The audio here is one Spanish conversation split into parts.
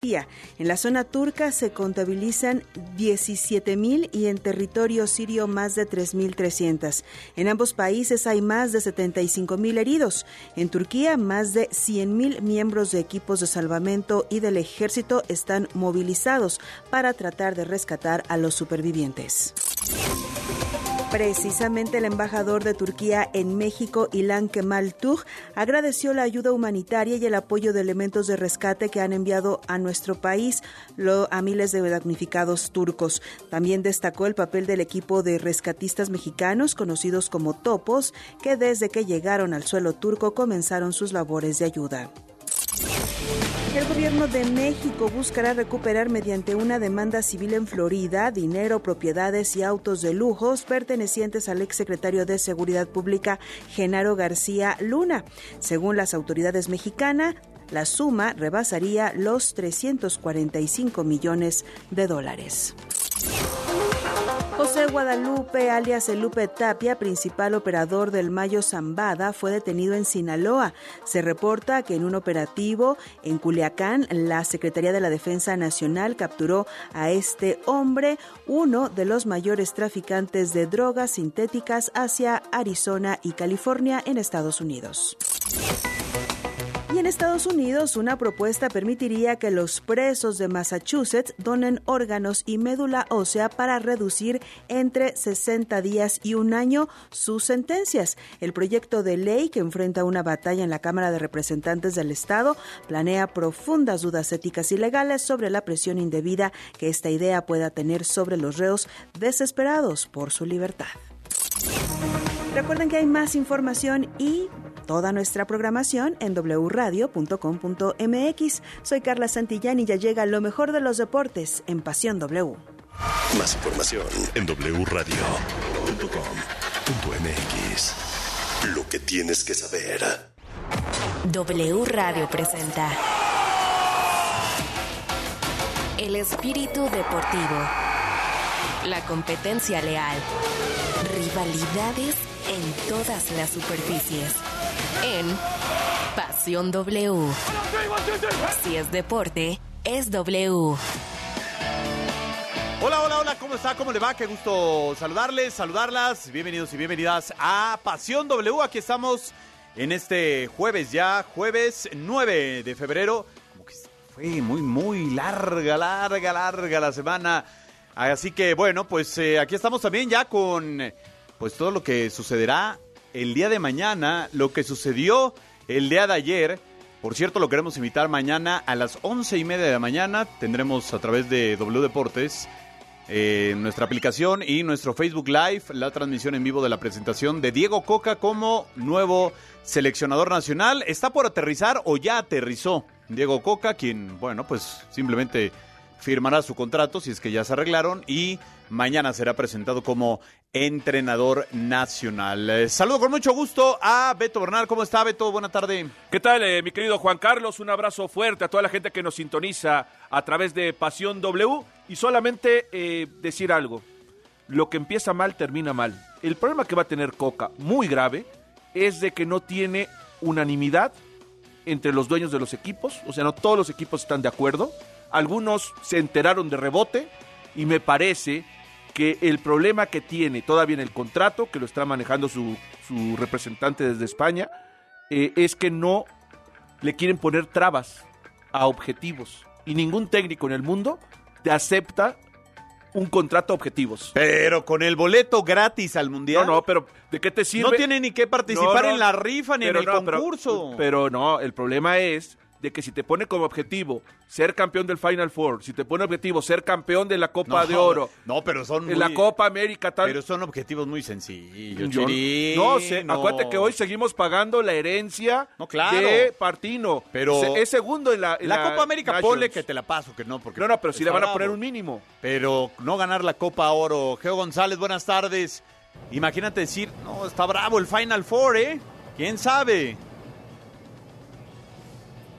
En la zona turca se contabilizan 17.000 y en territorio sirio más de 3.300. En ambos países hay más de 75.000 heridos. En Turquía, más de 100.000 miembros de equipos de salvamento y del ejército están movilizados para tratar de rescatar a los supervivientes. Precisamente el embajador de Turquía en México, Ilan Kemal Tug, agradeció la ayuda humanitaria y el apoyo de elementos de rescate que han enviado a nuestro país a miles de damnificados turcos. También destacó el papel del equipo de rescatistas mexicanos, conocidos como topos, que desde que llegaron al suelo turco comenzaron sus labores de ayuda. El gobierno de México buscará recuperar mediante una demanda civil en Florida dinero, propiedades y autos de lujos pertenecientes al exsecretario de Seguridad Pública Genaro García Luna. Según las autoridades mexicanas, la suma rebasaría los 345 millones de dólares. José Guadalupe, alias El Lupe Tapia, principal operador del Mayo Zambada, fue detenido en Sinaloa. Se reporta que en un operativo en Culiacán, la Secretaría de la Defensa Nacional capturó a este hombre, uno de los mayores traficantes de drogas sintéticas hacia Arizona y California en Estados Unidos. En Estados Unidos, una propuesta permitiría que los presos de Massachusetts donen órganos y médula ósea para reducir entre 60 días y un año sus sentencias. El proyecto de ley que enfrenta una batalla en la Cámara de Representantes del Estado planea profundas dudas éticas y legales sobre la presión indebida que esta idea pueda tener sobre los reos desesperados por su libertad. Recuerden que hay más información y toda nuestra programación en wradio.com.mx. Soy Carla Santillán y ya llega lo mejor de los deportes en Pasión W. Más información en wradio.com.mx. Lo que tienes que saber. W Radio presenta El espíritu deportivo. La competencia leal. Rivalidades en todas las superficies en Pasión W. Si es deporte, es W. Hola, hola, hola, ¿cómo está? ¿Cómo le va? Qué gusto saludarles, saludarlas. Bienvenidos y bienvenidas a Pasión W. Aquí estamos en este jueves ya, jueves 9 de febrero. Como que fue muy, muy larga, larga, larga la semana. Así que bueno, pues eh, aquí estamos también ya con pues todo lo que sucederá el día de mañana, lo que sucedió el día de ayer. Por cierto, lo queremos invitar mañana a las once y media de la mañana. Tendremos a través de W Deportes eh, nuestra aplicación y nuestro Facebook Live la transmisión en vivo de la presentación de Diego Coca como nuevo seleccionador nacional. Está por aterrizar o ya aterrizó Diego Coca, quien, bueno, pues simplemente firmará su contrato si es que ya se arreglaron y mañana será presentado como entrenador nacional. Eh, saludo con mucho gusto a Beto Bernal. ¿Cómo está, Beto? Buena tarde. ¿Qué tal, eh, mi querido Juan Carlos? Un abrazo fuerte a toda la gente que nos sintoniza a través de Pasión W. Y solamente eh, decir algo. Lo que empieza mal, termina mal. El problema que va a tener Coca, muy grave, es de que no tiene unanimidad entre los dueños de los equipos. O sea, no todos los equipos están de acuerdo. Algunos se enteraron de rebote y me parece que el problema que tiene todavía en el contrato, que lo está manejando su, representante desde España, eh, es que no le quieren poner trabas a objetivos. Y ningún técnico en el mundo te acepta un contrato a objetivos. Pero con el boleto gratis al mundial. No, no, pero ¿de qué te sirve? No tiene ni que participar en la rifa ni en el concurso. pero no, el problema es de que si te pone como objetivo ser campeón del Final Four, si te pone objetivo ser campeón de la Copa de Oro, no, pero son en la Copa América, tal, pero son objetivos muy sencillos. no, sé, acuérdate que hoy seguimos pagando la herencia de Partino, pero es segundo en la la, Copa América ponle que te la paso, que no, porque no, no, pero si le van a poner un mínimo, pero no ganar la Copa Oro. Geo González, buenas tardes. Imagínate decir, no, está bravo el Final Four, ¿eh? ¿Quién sabe?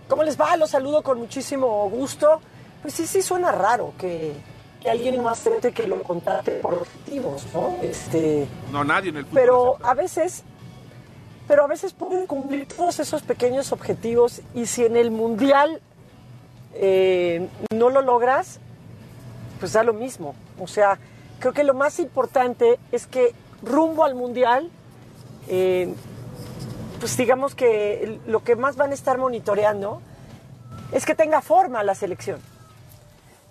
¿Cómo les va? Los saludo con muchísimo gusto. Pues sí, sí suena raro que, alguien no acepte que lo contate por objetivos, ¿no? Este, no, nadie en el Pero a veces, pero a veces pueden cumplir todos esos pequeños objetivos y si en el mundial eh, no lo logras, pues da lo mismo. O sea, creo que lo más importante es que rumbo al Mundial, eh, pues digamos que lo que más van a estar monitoreando es que tenga forma la selección.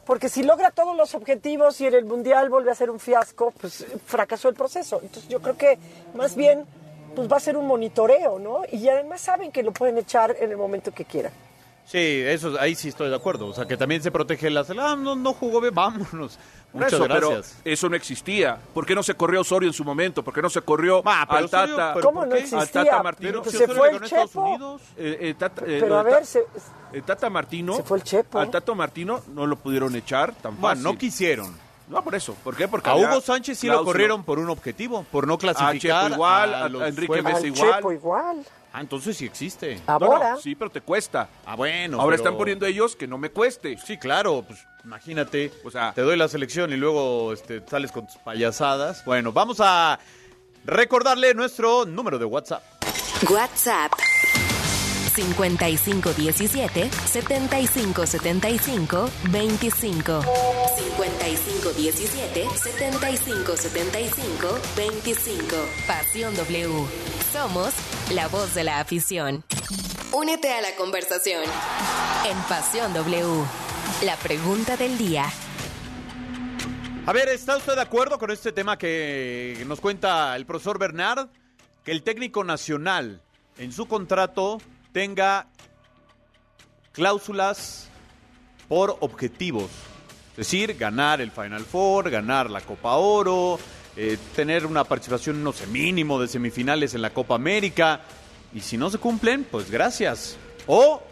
Porque si logra todos los objetivos y en el Mundial vuelve a ser un fiasco, pues fracasó el proceso. Entonces yo creo que más bien pues va a ser un monitoreo, ¿no? Y además saben que lo pueden echar en el momento que quieran. Sí, eso, ahí sí estoy de acuerdo. O sea, que también se protege la ah, no, no jugó bien, vámonos. Muchas eso, gracias. pero eso no existía. ¿Por qué no se corrió Osorio en su momento? ¿Por qué no se corrió pero al Osorio, Tata? pero ¿Cómo ¿por no qué? existía? Al Tata Martino. Si se Osorio fue el a Chepo. Unidos. Eh, eh, Tata- eh, Pero a ver, se, el Tata Martino. Se fue el Chepo. Al Tato Martino no lo pudieron echar tan fácil. Bueno, no quisieron. No, por eso. ¿Por qué? Porque A Hugo Sánchez sí lo corrieron por un objetivo, por no A clasificar. Chepo igual, a a, los a Enrique. Mesa al igual. Chepo igual. Ah, entonces sí existe. No, Ahora, no, sí, pero te cuesta. Ah, bueno. Ahora pero- están poniendo ellos que no me cueste. Sí, claro, pues imagínate, O sea- te doy la selección y luego este, sales con tus payasadas. Bueno, vamos a recordarle nuestro número de WhatsApp. WhatsApp 5517 7575 25 5517 7575 25 Pasión W. Somos la voz de la afición. Únete a la conversación en Pasión W. La pregunta del día. A ver, ¿está usted de acuerdo con este tema que nos cuenta el profesor Bernard? Que el técnico nacional en su contrato tenga cláusulas por objetivos. Es decir, ganar el Final Four, ganar la Copa Oro, eh, tener una participación, no sé, mínimo de semifinales en la Copa América. Y si no se cumplen, pues gracias. O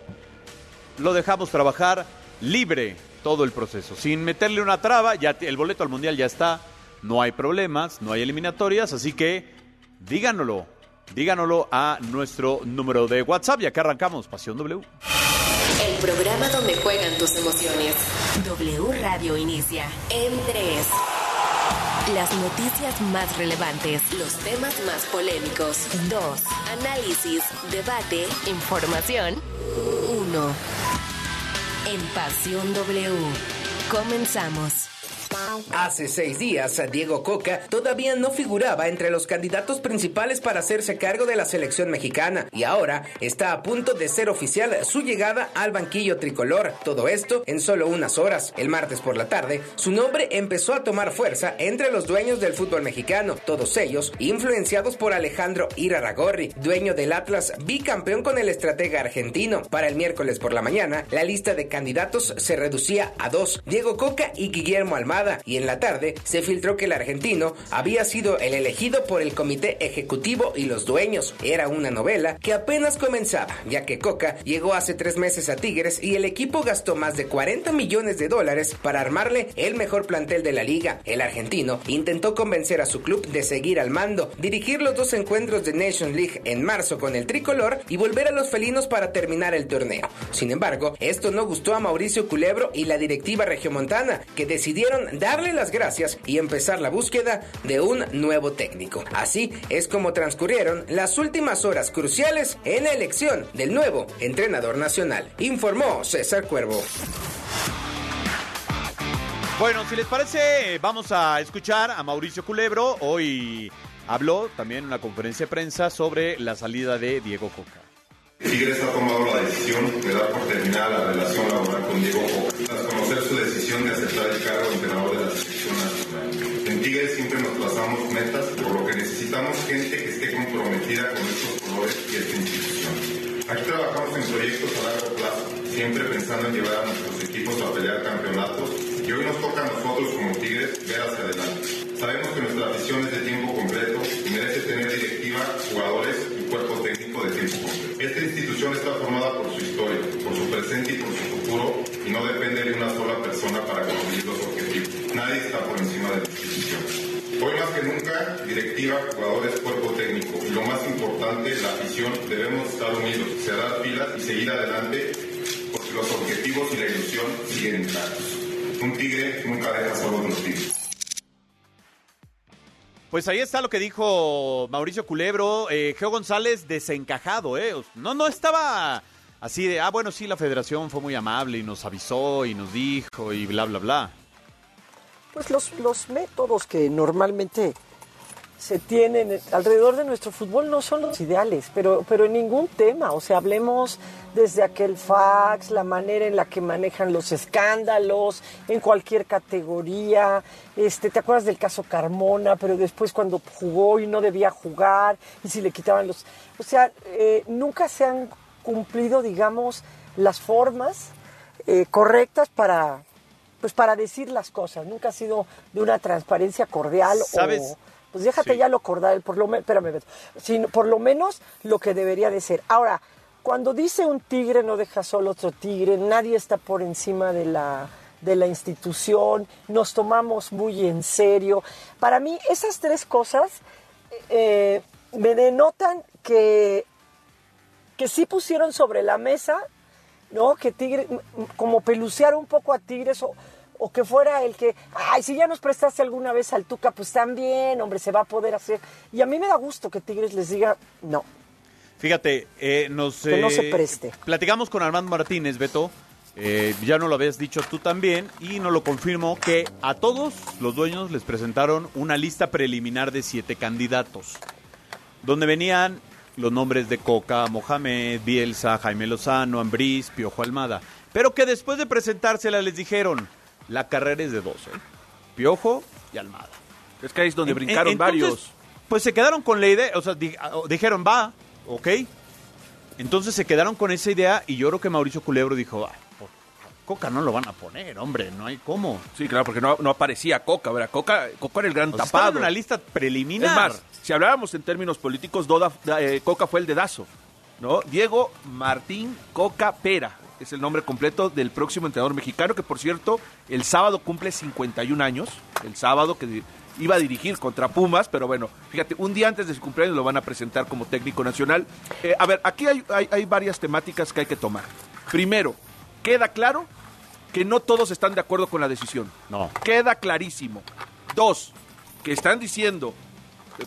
lo dejamos trabajar libre todo el proceso, sin meterle una traba, ya el boleto al mundial ya está, no hay problemas, no hay eliminatorias, así que díganoslo, díganoslo a nuestro número de WhatsApp y acá arrancamos Pasión W. El programa donde juegan tus emociones. W Radio inicia en 3. Las noticias más relevantes, los temas más polémicos. 2. Análisis, debate, información. 1. En Pasión W. Comenzamos. Hace seis días, Diego Coca todavía no figuraba entre los candidatos principales para hacerse cargo de la selección mexicana y ahora está a punto de ser oficial su llegada al banquillo tricolor. Todo esto en solo unas horas. El martes por la tarde, su nombre empezó a tomar fuerza entre los dueños del fútbol mexicano, todos ellos influenciados por Alejandro Iraragorri, dueño del Atlas, bicampeón con el estratega argentino. Para el miércoles por la mañana, la lista de candidatos se reducía a dos, Diego Coca y Guillermo Almada, y en la tarde se filtró que el argentino había sido el elegido por el comité ejecutivo y los dueños. Era una novela que apenas comenzaba, ya que Coca llegó hace tres meses a Tigres y el equipo gastó más de 40 millones de dólares para armarle el mejor plantel de la liga. El argentino intentó convencer a su club de seguir al mando, dirigir los dos encuentros de Nation League en marzo con el tricolor y volver a los felinos para terminar el torneo. Sin embargo, esto no gustó a Mauricio Culebro y la directiva regiomontana, que decidieron darle las gracias y empezar la búsqueda de un nuevo técnico. Así es como transcurrieron las últimas horas cruciales en la elección del nuevo entrenador nacional, informó César Cuervo. Bueno, si les parece, vamos a escuchar a Mauricio Culebro. Hoy habló también en una conferencia de prensa sobre la salida de Diego Coca. Tigres ha tomado la decisión de dar por terminada la relación laboral con Diego Coca, tras conocer su decisión de aceptar el cargo de entrenador de la selección nacional. En Tigres siempre nos trazamos metas, por lo que necesitamos gente que esté comprometida con estos colores y esta institución. Aquí trabajamos en proyectos a largo plazo, siempre pensando en llevar a nuestros equipos a pelear campeonatos y hoy nos toca a nosotros como Tigres ver hacia adelante. Sabemos que nuestra afición es de tiempo completo y merece tener directiva, jugadores y cuerpo técnico de tiempo completo. Está formada por su historia, por su presente y por su futuro y no depende de una sola persona para conseguir los objetivos. Nadie está por encima de la institución. Hoy más que nunca, directiva, jugadores, cuerpo técnico y lo más importante, la afición, debemos estar unidos, cerrar filas y seguir adelante porque los objetivos y la ilusión siguen intactos. Un tigre nunca deja solo los tigres. Pues ahí está lo que dijo Mauricio Culebro. Eh, Geo González desencajado, ¿eh? No, no estaba así de, ah, bueno, sí, la federación fue muy amable y nos avisó y nos dijo y bla, bla, bla. Pues los, los métodos que normalmente se tienen alrededor de nuestro fútbol no son los ideales, pero, pero en ningún tema. O sea, hablemos desde aquel fax, la manera en la que manejan los escándalos, en cualquier categoría. Este, ¿Te acuerdas del caso Carmona? Pero después cuando jugó y no debía jugar, y si le quitaban los... O sea, eh, nunca se han cumplido, digamos, las formas eh, correctas para, pues para decir las cosas. Nunca ha sido de una transparencia cordial ¿Sabes? o pues déjate Sí. ya lo cordial, por lo menos, espérame. Sino, por lo menos lo que debería de ser. Ahora, cuando dice un tigre no deja solo otro tigre, nadie está por encima de la de la institución, nos tomamos muy en serio. Para mí, esas tres cosas eh, me denotan que, que sí pusieron sobre la mesa, ¿no? Que Tigre, como pelucear un poco a Tigres o, o que fuera el que, ay, si ya nos prestaste alguna vez al Tuca, pues también, hombre, se va a poder hacer. Y a mí me da gusto que Tigres les diga, no. Fíjate, eh, nos... Que no se eh, preste. Platicamos con Armando Martínez, Beto. eh, ya no lo habías dicho tú también y nos lo confirmó que a todos los dueños les presentaron una lista preliminar de siete candidatos, donde venían los nombres de Coca, Mohamed, Bielsa, Jaime Lozano, Ambriz, Piojo Almada, pero que después de presentársela les dijeron, la carrera es de dos, ¿eh? Piojo y Almada. Es que ahí es donde En- brincaron entonces, varios. Pues se quedaron con la idea, o sea, di- ah, dijeron, va, ok. Entonces se quedaron con esa idea y yo creo que Mauricio Culebro dijo, "Ay, por- Coca no lo van a poner, hombre, no hay cómo. Sí, claro, porque no, no aparecía Coca, ¿verdad? Coca, Coca era el gran O sea, estaba tapado. en una lista preliminar. Es más, si hablábamos en términos políticos, Doda, eh, Coca fue el dedazo, ¿no? Diego Martín Coca Pera es el nombre completo del próximo entrenador mexicano, que por cierto, el sábado cumple 51 años, el sábado que iba a dirigir contra Pumas, pero bueno, fíjate, un día antes de su cumpleaños lo van a presentar como técnico nacional. Eh, a ver, aquí hay, hay- hay varias temáticas que hay que tomar. Primero, queda claro que no todos están de acuerdo con la decisión. No. Queda clarísimo. Dos, que están diciendo,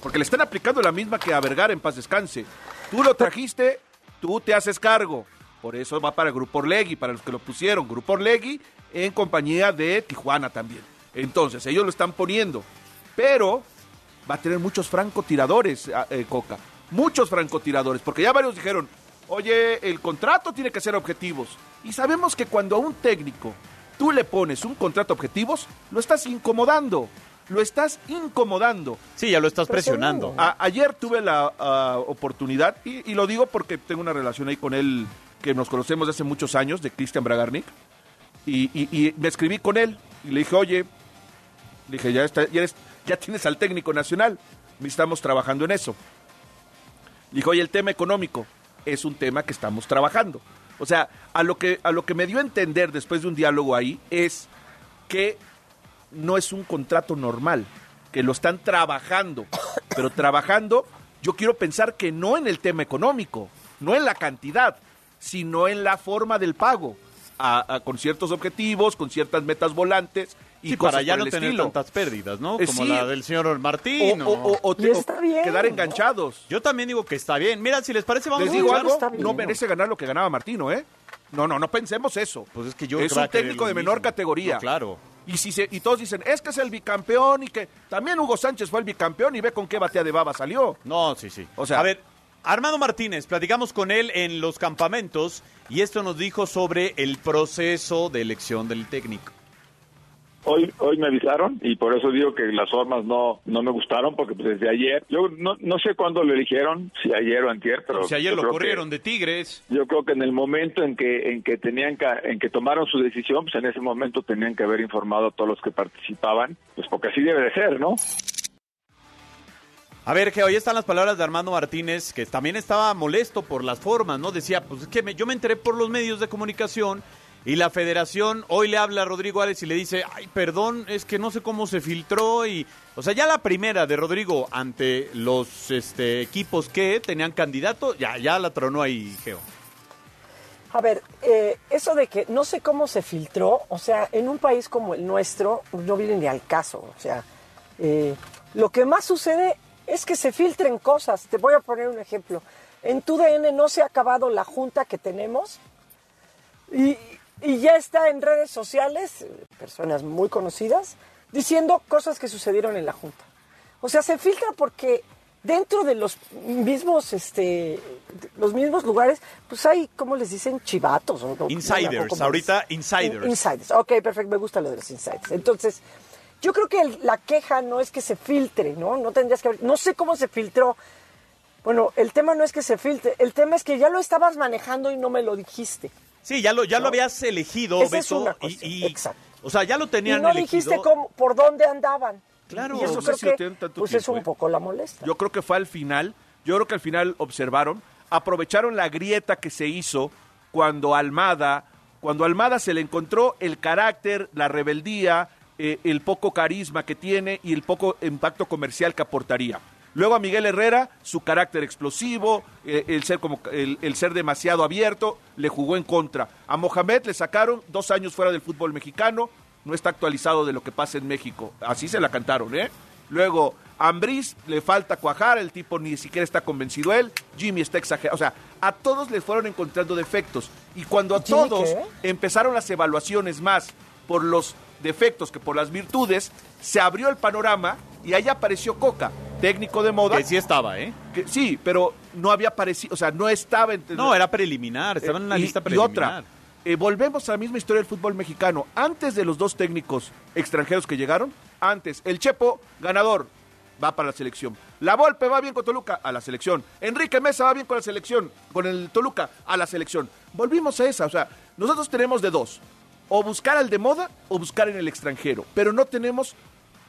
porque le están aplicando la misma que a Vergara en paz descanse. Tú lo trajiste, tú te haces cargo. Por eso va para Grupo Orlegui, para los que lo pusieron. Grupo Orlegui en compañía de Tijuana también. Entonces, ellos lo están poniendo. Pero va a tener muchos francotiradores, ah, eh, Coca. Muchos francotiradores, porque ya varios dijeron, oye, el contrato tiene que ser objetivos. Y sabemos que cuando a un técnico tú le pones un contrato objetivos, lo estás incomodando. Lo estás incomodando. Sí, ya lo estás presionando. A- ayer tuve la ah, oportunidad, y, y lo digo porque tengo una relación ahí con él que nos conocemos de hace muchos años, de Cristian Bragarnik, y, me escribí con él y le dije, oye, le dije, ya, está, ya tienes al técnico nacional, estamos trabajando en eso. Le dije, oye, el tema económico es un tema que estamos trabajando. O sea, a lo que, a lo que me dio a entender después de un diálogo ahí es que no es un contrato normal, que lo están trabajando, pero trabajando, yo quiero pensar que no en el tema económico, no en la cantidad, sino en la forma del pago, a- a- con ciertos objetivos, con ciertas metas volantes y Sí, cosas para ya por no el tener estilo. tantas pérdidas, ¿no? Eh, Como sí. la del señor Martín. O, o- o- te- bien. quedar enganchados. Yo también digo que está bien. Mira, si les parece, vamos Les a digo algo, está bien. no merece ganar lo que ganaba Martino, ¿eh? No, no, no pensemos eso. Pues es que yo es un técnico de menor mismo. categoría. No, claro. Y, si se- y todos dicen, es que es el bicampeón y que también Hugo Sánchez fue el bicampeón y ve con qué batea de baba salió. No, sí, sí. O sea- a ver, Armando Martínez, platicamos con él en los campamentos y esto nos dijo sobre el proceso de elección del técnico. Hoy, hoy me avisaron y por eso digo que las formas no, no me gustaron porque pues desde ayer, yo no, no sé cuándo lo eligieron, si ayer o antier, pero si ayer lo corrieron que- de Tigres. yo creo que en el momento en que en que tenían que, en que tomaron su decisión, pues en ese momento tenían que haber informado a todos los que participaban, pues porque así debe de ser, ¿no? A ver, que hoy están las palabras de Armando Martínez, que también estaba molesto por las formas, ¿no? Decía, pues es que yo me enteré por los medios de comunicación y la federación hoy le habla a Rodrigo Árez y le dice, ay, perdón, es que no sé cómo se filtró y... O sea, ya la primera de Rodrigo ante los este, equipos que tenían candidato, ya, ya la tronó ahí, Geo. A ver, eh, eso de que no sé cómo se filtró, o sea, en un país como el nuestro no viene ni al caso. O sea, eh, lo que más sucede es que se filtren cosas. Te voy a poner un ejemplo. En tu DN no se ha acabado la junta que tenemos Y, y ya está en redes sociales, personas muy conocidas, diciendo cosas que sucedieron en la Junta. O sea, se filtra porque dentro de los mismos, este, los mismos lugares, pues hay, ¿cómo les dicen? Chivatos. ¿o? Insiders, ¿Cómo ahorita insiders. In- Insiders, ok, perfecto, me gusta lo de los insiders. Entonces, yo creo que el- la queja no es que se filtre, ¿no? No tendrías que haber- no sé cómo se filtró. Bueno, el tema no es que se filtre, el tema es que ya lo estabas manejando y no me lo dijiste. Sí, ya lo, ya lo habías elegido, Esa es una y, cuestión, y- exacto. O sea, ya lo Y tenían no elegido. dijiste cómo, por dónde andaban. Claro. y eso No creo si que tienen tanto pues es tiempo, un ¿eh? poco la molesta. Yo creo que fue al final. Yo creo que al final observaron, aprovecharon la grieta que se hizo cuando Almada, cuando Almada se le encontró el carácter, la rebeldía, eh, el poco carisma que tiene y el poco impacto comercial que aportaría. Luego a Miguel Herrera, su carácter explosivo, eh, el, ser como, el, el ser demasiado abierto, le jugó en contra. A Mohamed le sacaron dos años fuera del fútbol mexicano, no está actualizado de lo que pasa en México. Así se la cantaron, ¿eh? Luego, a Ambriz le falta cuajar, el tipo ni siquiera está convencido él, Jimmy está exagerado. O sea, a todos le fueron encontrando defectos. Y cuando a ¿Jimmy todos qué? empezaron las evaluaciones más por los defectos que por las virtudes, se abrió el panorama y ahí apareció Coca, técnico de moda. Que sí estaba, ¿eh? que- sí, pero no había aparecido, o sea, no estaba en... No, era preliminar, estaba en una y- lista y preliminar. otra, eh, volvemos a la misma historia del fútbol mexicano. Antes de los dos técnicos extranjeros que llegaron, antes, el Chepo, ganador, va para la selección. La Volpe va bien con Toluca, a la selección. Enrique Mesa va bien con la selección, con el Toluca, a la selección. Volvimos a esa, o sea, nosotros tenemos de dos. O buscar al de moda o buscar en el extranjero. Pero no tenemos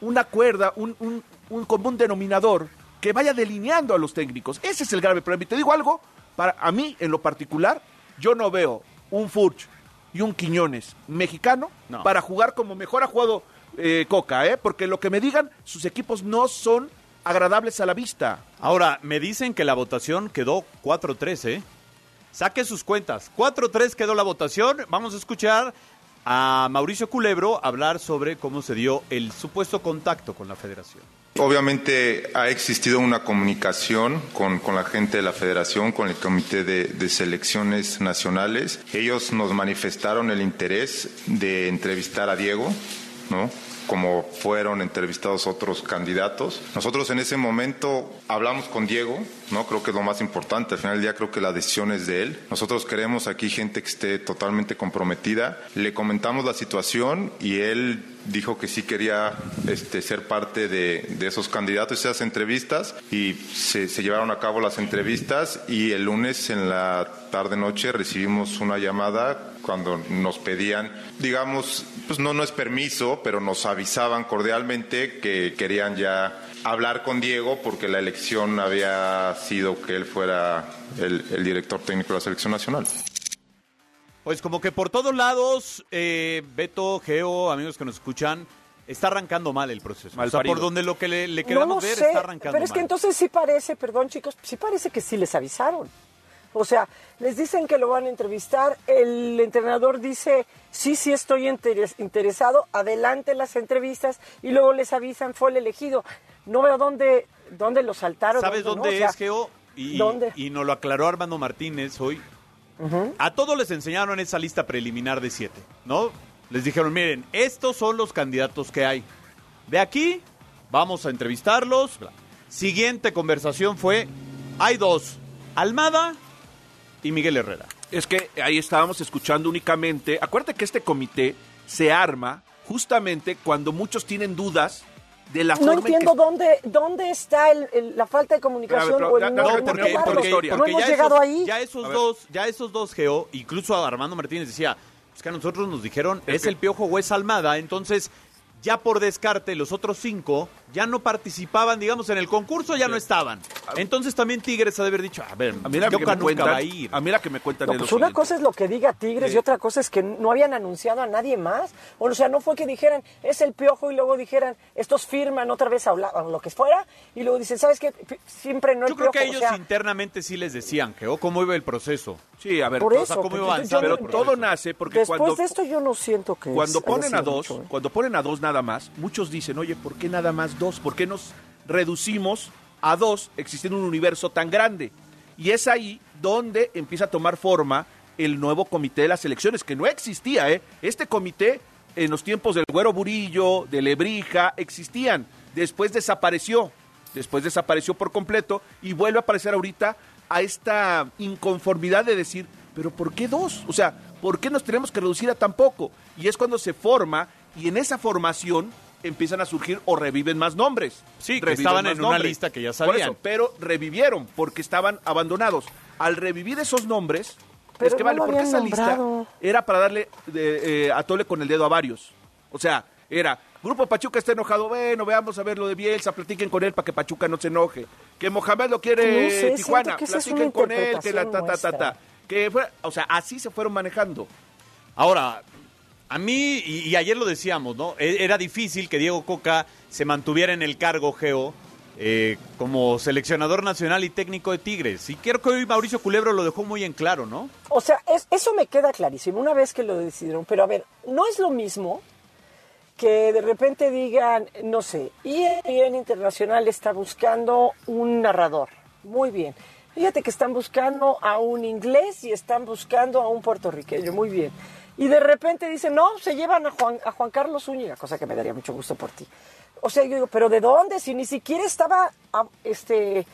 una cuerda, un, un- un común denominador que vaya delineando a los técnicos. Ese es el grave problema. Y te digo algo, para a mí en lo particular, yo no veo un Furch y un Quiñones mexicano No. para jugar como mejor ha jugado eh, Coca, ¿eh? porque lo que me digan, sus equipos no son agradables a la vista. Ahora, me dicen que la votación quedó 4-3, ¿eh? Saque sus cuentas. 4-3 quedó la votación. Vamos a escuchar a Mauricio Culebro hablar sobre cómo se dio el supuesto contacto con la federación. Obviamente ha existido una comunicación con, con la gente de la federación, con el comité de, de selecciones nacionales. Ellos nos manifestaron el interés de entrevistar a Diego, ¿no? Como fueron entrevistados otros candidatos. Nosotros en ese momento hablamos con Diego, ¿no? Creo que es lo más importante. Al final del día creo que la decisión es de él. Nosotros queremos aquí gente que esté totalmente comprometida. Le comentamos la situación y él dijo que sí quería este, ser parte de, de esos candidatos, esas entrevistas, y se, se llevaron a cabo las entrevistas y el lunes en la tarde-noche recibimos una llamada cuando nos pedían, digamos, pues no, no es permiso, pero nos avisaban cordialmente que querían ya hablar con Diego porque la elección había sido que él fuera el, el director técnico de la selección nacional. Pues como que por todos lados, eh, Beto, Geo, amigos que nos escuchan, está arrancando mal el proceso. Mal o sea, por donde lo que le, le No queramos lo ver sé, está arrancando pero es que mal. entonces sí parece, perdón chicos, sí parece que sí les avisaron. O sea, les dicen que lo van a entrevistar, el entrenador dice, sí, sí estoy interes- interesado, adelante las entrevistas y luego les avisan, fue el elegido. No veo dónde, dónde lo saltaron. ¿Sabes no? dónde O sea, es, Geo? Y, ¿dónde? y nos lo aclaró Armando Martínez hoy. A todos les enseñaron esa lista preliminar de siete, ¿no? Les dijeron, miren, estos son los candidatos que hay. De aquí vamos a entrevistarlos. Siguiente conversación fue, hay dos, Almada y Miguel Herrera. Es que ahí estábamos escuchando únicamente. Acuérdate que este comité se arma justamente cuando muchos tienen dudas de la No forma en que entiendo dónde, dónde está el- el- la falta de comunicación Pero, o el no, no, no, no porque- hablarlo. porque- porque no hemos ya llegado esos, ahí. Ya esos dos, ya esos dos, Geo, incluso Armando Martínez decía, es que a nosotros nos dijeron, es, que- el Piojo o es Almada, entonces ya por descarte los otros cinco ya no participaban, digamos, en el concurso, ya no estaban. Entonces también Tigres ha de haber dicho, a ver, A mí la que me nunca cuentan, va a ir. a mí la que me cuentan No, es lo pues una siguiente. cosa es lo que diga Tigres y otra cosa es que no habían anunciado a nadie más. O sea, no fue que dijeran, es el piojo y luego dijeran, estos firman otra vez a lo que fuera y luego dicen, ¿sabes qué? Siempre no el Yo creo que Piojo", o ellos sea, internamente sí les decían, Geo, cómo iba el proceso. Sí, a ver, Por todo- eso, ¿cómo iba yo- avanzando pero todo nace porque Después cuando de esto yo no siento que cuando ponen a dos, mucho, ¿eh? cuando ponen a dos nada más, muchos dicen, oye, ¿por qué nada más dos? ¿Por qué nos reducimos a dos existiendo un universo tan grande? Y es ahí donde empieza a tomar forma el nuevo comité de las elecciones, que no existía, ¿eh? Este comité en los tiempos del Güero Burillo, de Lebrija, existían. Después desapareció, después desapareció por completo y vuelve a aparecer ahorita a esta inconformidad de decir, pero ¿por qué dos? O sea, ¿por qué nos tenemos que reducir a tan poco? Y es cuando se forma y en esa formación empiezan a surgir o reviven más nombres. Sí, que estaban en una lista que ya Por sabían. eso, pero revivieron porque estaban abandonados. Al revivir esos nombres, Pero es que no vale, porque esa lista era para darle de, eh, a tole con el dedo a varios. O sea, era, Grupo Pachuca está enojado, bueno, veamos a ver lo de Bielsa, platiquen con él para que Pachuca no se enoje. Que Mohamed lo quiere No sé, Tijuana, platiquen con él, que la ta, ta, ta. Que fue, o sea, así se fueron manejando. Ahora, a mí, y, y ayer lo decíamos, ¿no? E- Era difícil que Diego Coca se mantuviera en el cargo geo eh, como seleccionador nacional y técnico de Tigres. Y creo que hoy Mauricio Culebro lo dejó muy en claro, ¿no? O sea, es- eso me queda clarísimo una vez que lo decidieron. Pero a ver, no es lo mismo que de repente digan, no sé, ESPN Internacional está buscando un narrador. Muy bien. Fíjate que están buscando a un inglés y están buscando a un puertorriqueño. Muy bien. Y de repente dicen, no, se llevan a Juan, a Juan Carlos Zúñiga, cosa que me daría mucho gusto por ti. O sea, yo digo, ¿pero de dónde? Si ni siquiera estaba este,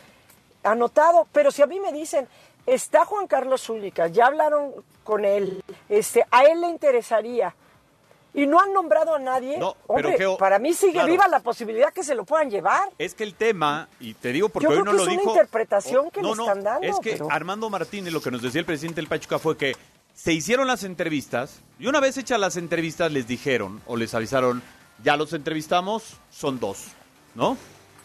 anotado. Pero si a mí me dicen, está Juan Carlos Zúñiga, ya hablaron con él, este, a él le interesaría. Y no han nombrado a nadie. No, pero Hombre, para mí sigue claro. viva la posibilidad que se lo puedan llevar. Es que el tema, y te digo porque Yo hoy creo no que lo es una dijo. interpretación que no, le no, están dando, Es que pero- Armando Martínez, lo que nos decía el presidente del Pachuca fue que se hicieron las entrevistas y una vez hechas las entrevistas les dijeron o les avisaron, ya los entrevistamos, son dos, ¿no?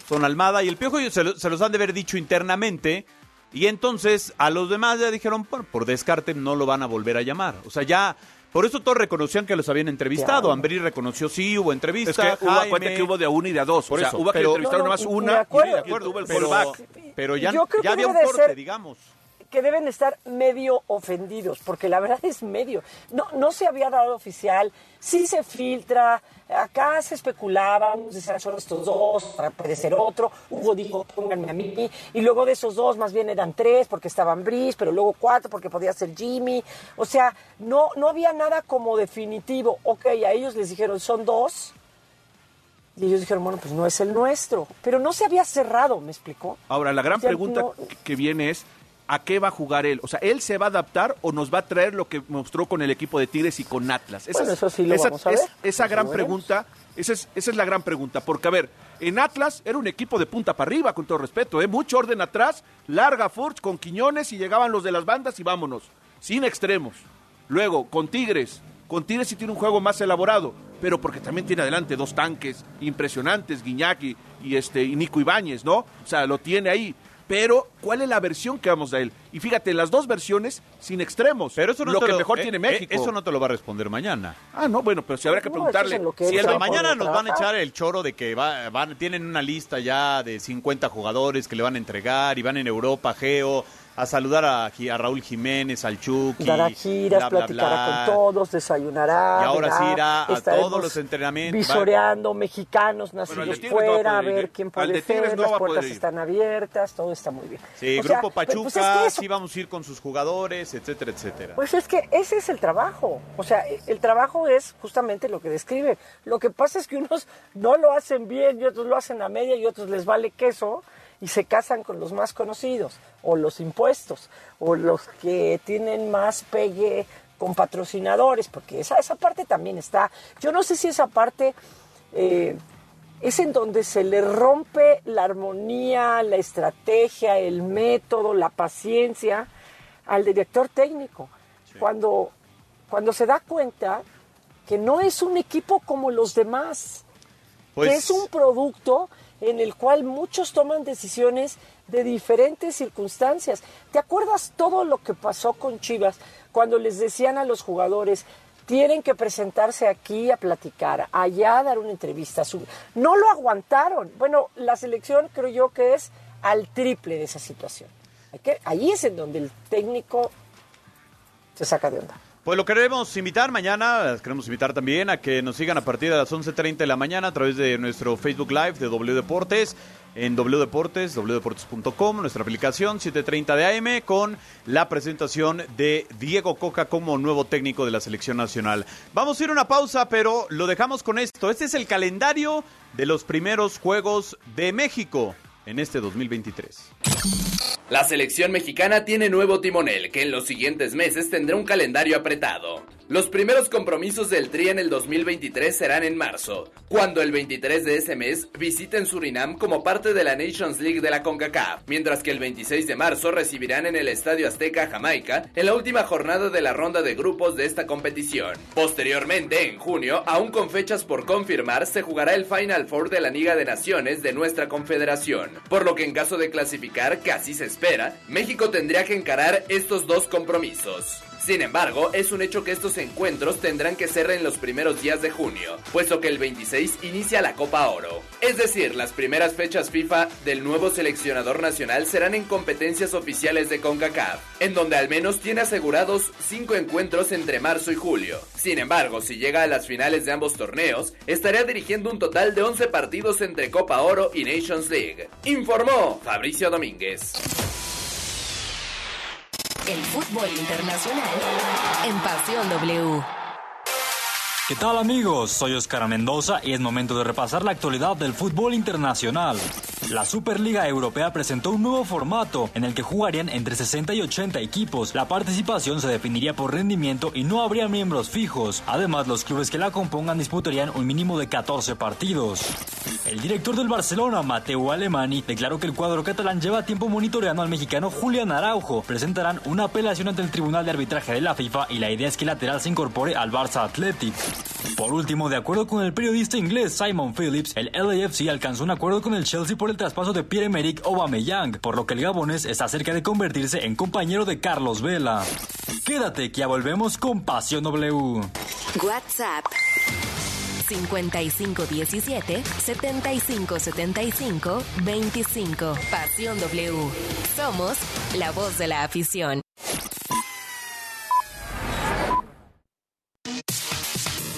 Son Almada y el Piojo, y se, lo- se los han de haber dicho internamente. Y entonces a los demás ya dijeron, por descarte no lo van a volver a llamar. O sea, ya, por eso todos reconocían que los habían entrevistado. Claro. Ambrí reconoció, sí, hubo entrevista. Es que hubo, Jaime- que hubo de a uno y de a dos. Por o sea, eso, hubo que pero- entrevistar No, no, nomás una de acuerdo. y tuvo el pero, fallback. pero ya, Yo creo ya que había un de corte, ser- digamos. Que deben estar medio ofendidos, porque la verdad es medio. No, no se había dado oficial, sí se filtra, acá se especulaba, decían son estos dos, puede ser otro, Hugo dijo pónganme a mí, y luego de esos dos más bien eran tres porque estaban Brice, pero luego cuatro porque podía ser Jimmy, o sea, no, no había nada como definitivo, ok, a ellos les dijeron son dos, y ellos dijeron, bueno, pues no es el nuestro, pero no se había cerrado, ¿me explicó? Ahora, la gran pregunta no- que viene es, ¿a qué va a jugar él? O sea, ¿él se va a adaptar o nos va a traer lo que mostró con el equipo de Tigres y con Atlas? Esa Bueno, es- eso sí lo esa, vamos a es- ver. esa Eso gran pregunta, esa es, esa es la gran pregunta. Porque, a ver, en Atlas era un equipo de punta para arriba, con todo respeto, ¿eh? mucho orden atrás, larga Furch con Quiñones y llegaban los de las bandas y vámonos, sin extremos. Luego, con Tigres, con Tigres sí tiene un juego más elaborado, pero porque también tiene adelante dos tanques impresionantes, Guiñac y, y este, y Nico Ibáñez, ¿no? O sea, lo tiene ahí. Pero, ¿cuál es la versión que vamos a él? Y fíjate, las dos versiones sin extremos. Pero eso no lo te que mejor eh, tiene eh, México. eso no te lo va a responder mañana. Ah, no, bueno, pero si habrá que No, preguntarle. es que si él mañana nos van a echar el choro de que va- van, tienen una lista ya de 50 jugadores que le van a entregar y van en Europa, Geo, a saludar a, Raúl Jiménez, al Chucky. dará giras, bla, platicará bla. con todos, desayunará. Y ahora sí irá a todos los entrenamientos. Visoreando mexicanos Bueno, nacidos no a fuera, a ir, ver quién puede ser, no las puertas están abiertas, todo está muy bien. Sí, O Grupo pues- Pachuca, pues es que eso- sí vamos a ir con sus jugadores, etcétera, etcétera. Pues es que ese es el trabajo. O sea, el trabajo es justamente lo que describe. Lo que pasa es que unos no lo hacen bien y otros lo hacen a media y otros les vale queso y se casan con los más conocidos o los impuestos o los que tienen más pegue con patrocinadores, porque esa, esa parte también está. Yo no sé si esa parte eh, es en donde se le rompe la armonía, la estrategia, el método, la paciencia al director técnico. Cuando, cuando se da cuenta que no es un equipo como los demás, Pues- que es un producto en el cual muchos toman decisiones de diferentes circunstancias. ¿Te acuerdas todo lo que pasó con Chivas cuando les decían a los jugadores, tienen que presentarse aquí a platicar, allá a dar una entrevista? No lo aguantaron. Bueno, la selección creo yo que es al triple de esa situación. Ahí es en donde el técnico se saca de onda. Pues lo queremos invitar mañana, queremos invitar también a que nos sigan a partir de las 11.30 de la mañana a través de nuestro Facebook Live de W Deportes en W Deportes, wdeportes.com, nuestra aplicación 7:30 de AM con la presentación de Diego Coca como nuevo técnico de la selección nacional. Vamos a ir a una pausa, pero lo dejamos con esto. Este es el calendario de los primeros Juegos de México en este 2023. La selección mexicana tiene nuevo timonel que en los siguientes meses tendrá un calendario apretado. Los primeros compromisos del Tri en el 2023 serán en marzo, cuando el 23 de ese mes visiten Surinam como parte de la Nations League de la CONCACAF, mientras que el 26 de marzo recibirán en el Estadio Azteca Jamaica en la última jornada de la ronda de grupos de esta competición. Posteriormente, en junio, aún con fechas por confirmar, se jugará el Final Four de la Liga de Naciones de nuestra confederación, por lo que en caso de clasificar, que así se espera, México tendría que encarar estos dos compromisos. Sin embargo, es un hecho que estos encuentros tendrán que ser en los primeros días de junio, puesto que el 26 inicia la Copa Oro. Es decir, las primeras fechas FIFA del nuevo seleccionador nacional serán en competencias oficiales de CONCACAF, en donde al menos tiene asegurados 5 encuentros entre marzo y julio. Sin embargo, si llega a las finales de ambos torneos, estaría dirigiendo un total de 11 partidos entre Copa Oro y Nations League. Informó Fabricio Domínguez. El fútbol internacional en Pasión W. ¿Qué tal amigos? Soy Oscar Mendoza y es momento de repasar la actualidad del fútbol internacional. La Superliga Europea presentó un nuevo formato en el que jugarían entre 60 y 80 equipos. La participación se definiría por rendimiento y no habría miembros fijos. Además, los clubes que la compongan disputarían un mínimo de 14 partidos. El director del Barcelona, Mateo Alemani, declaró que el cuadro catalán lleva tiempo monitoreando al mexicano Julián Araujo. Presentarán una apelación ante el Tribunal de Arbitraje de la FIFA y la idea es que el lateral se incorpore al Barça Athletic. Por último, de acuerdo con el periodista inglés Simon Phillips, el LAFC alcanzó un acuerdo con el Chelsea por el traspaso de Pierre-Emerick Aubameyang, por lo que el gabonés está cerca de convertirse en compañero de Carlos Vela. Quédate que ya volvemos con Pasión W. WhatsApp 5517 7575 25. Pasión W. Somos la voz de la afición.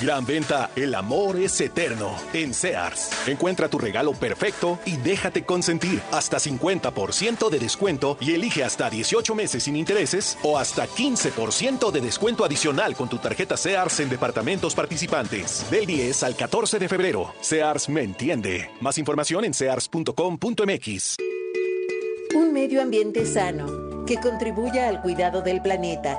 Gran venta, el amor es eterno. En Sears. Encuentra tu regalo perfecto y déjate consentir. Hasta 50% de descuento y elige hasta 18 meses sin intereses o hasta 15% de descuento adicional con tu tarjeta Sears en departamentos participantes. Del 10 al 14 de febrero. Sears me entiende. Más información en sears.com.mx. Un medio ambiente sano que contribuya al cuidado del planeta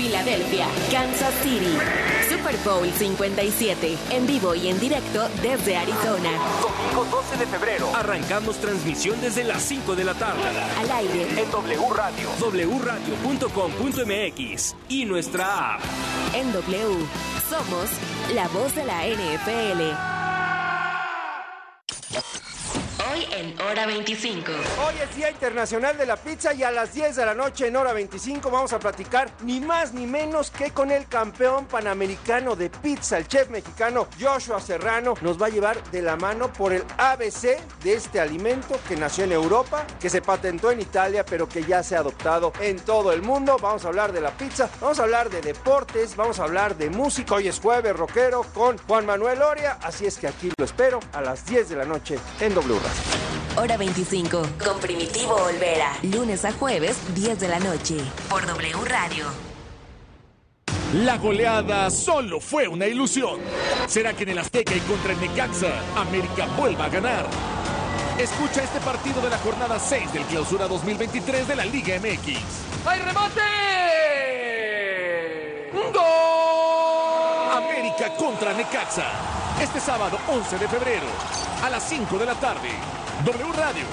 Filadelfia, Kansas City. Super Bowl 57. En vivo y en directo desde Arizona. Domingo 12 de febrero. Arrancamos transmisión desde las 5 de la tarde. Al aire. En W Radio. wradio.com.mx. Y nuestra app. En W. Somos la voz de la NFL. Hoy en Hora 25. Hoy es Día Internacional de la Pizza y a las 10 de la noche en Hora 25 vamos a platicar ni más ni menos que con el campeón panamericano de pizza, el chef mexicano Joshua Serrano. Nos va a llevar de la mano por el ABC de este alimento que nació en Europa, que se patentó en Italia, pero que ya se ha adoptado en todo el mundo. Vamos a hablar de la pizza, vamos a hablar de deportes, vamos a hablar de música. Hoy es jueves rockero con Juan Manuel Oria, así es que aquí lo espero a las 10 de la noche en W Radio. Hora 25 con Primitivo Olvera. Lunes a jueves, 10 de la noche. Por W Radio. La goleada solo fue una ilusión. ¿Será que en el Azteca y contra el Necaxa, América vuelva a ganar? Escucha este partido de la jornada 6 del Clausura 2023 de la Liga MX. ¡Hay remate! ¡Gol! América contra Necaxa. Este sábado 11 de febrero a las 5 de la tarde. W Radio,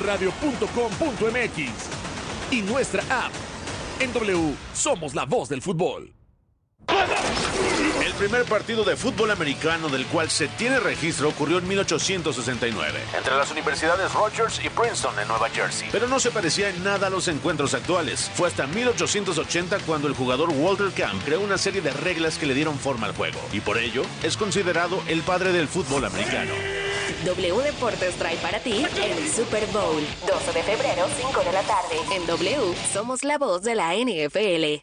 wradio.com.mx y nuestra app. En W somos la voz del fútbol. El primer partido de fútbol americano del cual se tiene registro ocurrió en 1869, entre las universidades Rogers y Princeton en Nueva Jersey. Pero no se parecía en nada a los encuentros actuales. Fue hasta 1880 cuando el jugador Walter Camp creó una serie de reglas que le dieron forma al juego, y por ello es considerado el padre del fútbol americano. W Deportes trae para ti el Super Bowl. 12 de febrero, 5 de la tarde. En W somos la voz de la NFL.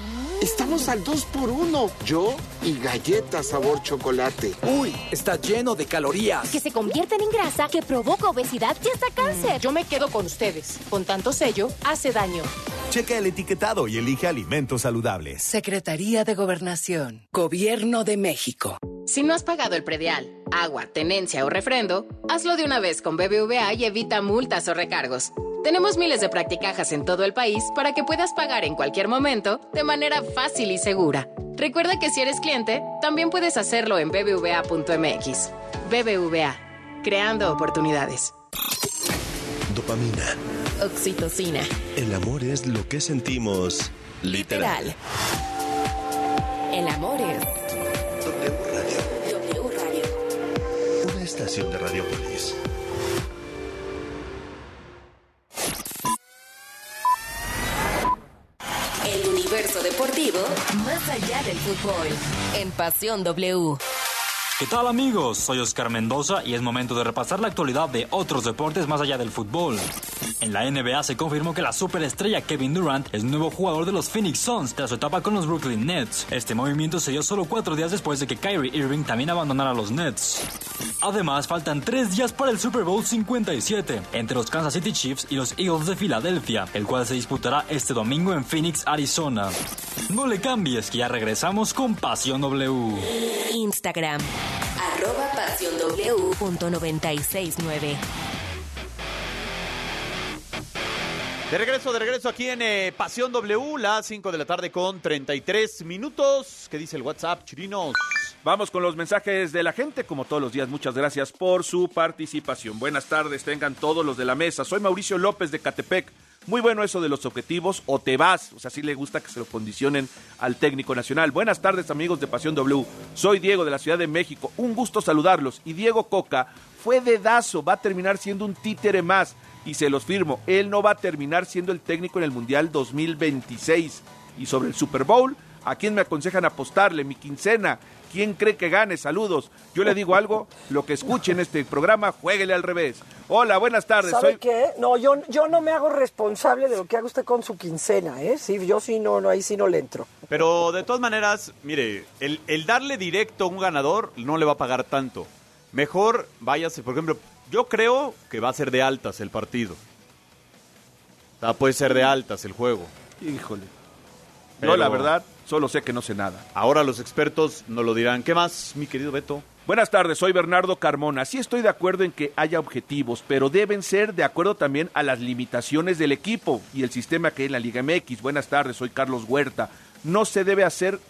Estamos al 2 por 1 Yo y galletas sabor chocolate. Uy, está lleno de calorías. Que se convierten en grasa, que provoca obesidad y hasta cáncer. Yo me quedo con ustedes. Con tanto sello, hace daño. Checa el etiquetado y elige alimentos saludables. Secretaría de Gobernación. Gobierno de México. Si no has pagado el predial, agua, tenencia o refrendo, hazlo de una vez con BBVA y evita multas o recargos. Tenemos miles de practicajas en todo el país para que puedas pagar en cualquier momento de manera fácil y segura. Recuerda que si eres cliente, también puedes hacerlo en bbva.mx. BBVA, creando oportunidades. Dopamina. Oxitocina. El amor es lo que sentimos literal. Literal. El amor es W Radio. W Radio. Una estación de Radiopolis. Más allá del fútbol. En Pasión W. ¿Qué tal amigos? Soy Oscar Mendoza y es momento de repasar la actualidad de otros deportes más allá del fútbol. En la NBA se confirmó que la superestrella Kevin Durant es nuevo jugador de los Phoenix Suns tras su etapa con los Brooklyn Nets. Este movimiento se dio solo cuatro días después de que Kyrie Irving también abandonara los Nets. Además, faltan tres días para el Super Bowl 57 entre los Kansas City Chiefs y los Eagles de Filadelfia, el cual se disputará este domingo en Phoenix, Arizona. No le cambies, que ya regresamos con Pasión W. Instagram. Arroba Pasión W. Punto 969. De regreso, de regreso aquí en eh, Pasión W, las 5 de la tarde con 33 minutos. ¿Qué dice el WhatsApp, Chirinos? Vamos con los mensajes de la gente, como todos los días. Muchas gracias por su participación. Buenas tardes, tengan todos los de la mesa. Soy Mauricio López de Catepec. Muy bueno eso de los objetivos o te vas. O sea, sí le gusta que se lo condicionen al técnico nacional. Buenas tardes, amigos de Pasión W. Soy Diego de la Ciudad de México. Un gusto saludarlos. Y Diego Coca fue dedazo. Va a terminar siendo un títere más. Y se los firmo. Él no va a terminar siendo el técnico en el Mundial 2026. Y sobre el Super Bowl, ¿a quién me aconsejan apostarle? Mi quincena. ¿Quién cree que gane? Saludos. Yo le digo algo, lo que escuche en este programa, jueguele al revés. Hola, buenas tardes. ¿Sabe Soy... qué? No, yo, yo no me hago responsable de lo que haga usted con su quincena, ¿eh? Sí, yo sí no, no ahí sí no le entro. Pero de todas maneras, mire, el, el darle directo a un ganador no le va a pagar tanto. Mejor váyase, por ejemplo, yo creo que va a ser de altas el partido. O sea, puede ser de altas el juego. Híjole. Pero- No, la verdad, solo sé que no sé nada. Ahora los expertos nos lo dirán. ¿Qué más, mi querido Beto? Buenas tardes, soy Bernardo Carmona. Sí estoy de acuerdo en que haya objetivos, pero deben ser de acuerdo también a las limitaciones del equipo y el sistema que hay en la Liga MX. Buenas tardes, soy Carlos Huerta. No se debe hacer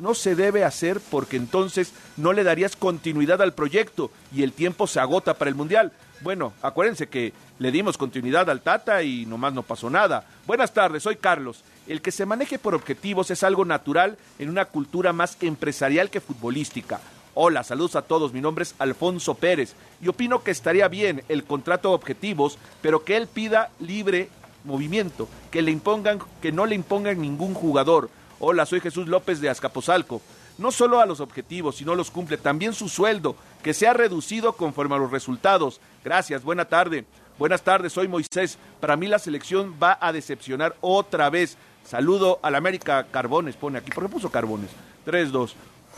no se debe hacer porque entonces no le darías continuidad al proyecto y el tiempo se agota para el Mundial. Bueno, acuérdense que le dimos continuidad al Tata y nomás no pasó nada. Buenas tardes, soy Carlos. El que se maneje por objetivos es algo natural en una cultura más empresarial que futbolística. Hola, saludos a todos. Mi nombre es Alfonso Pérez y opino que estaría bien el contrato de objetivos, pero que él pida libre movimiento, que le impongan, que no le impongan ningún jugador. Hola, soy Jesús López de Azcapotzalco. No solo a los objetivos, sino los cumple, también su sueldo, que se ha reducido conforme a los resultados. Gracias, buena tarde. Buenas tardes, soy Moisés. Para mí la selección va a decepcionar otra vez. Saludo al América Carbones, pone aquí. ¿Por qué puso Carbones? 3-2.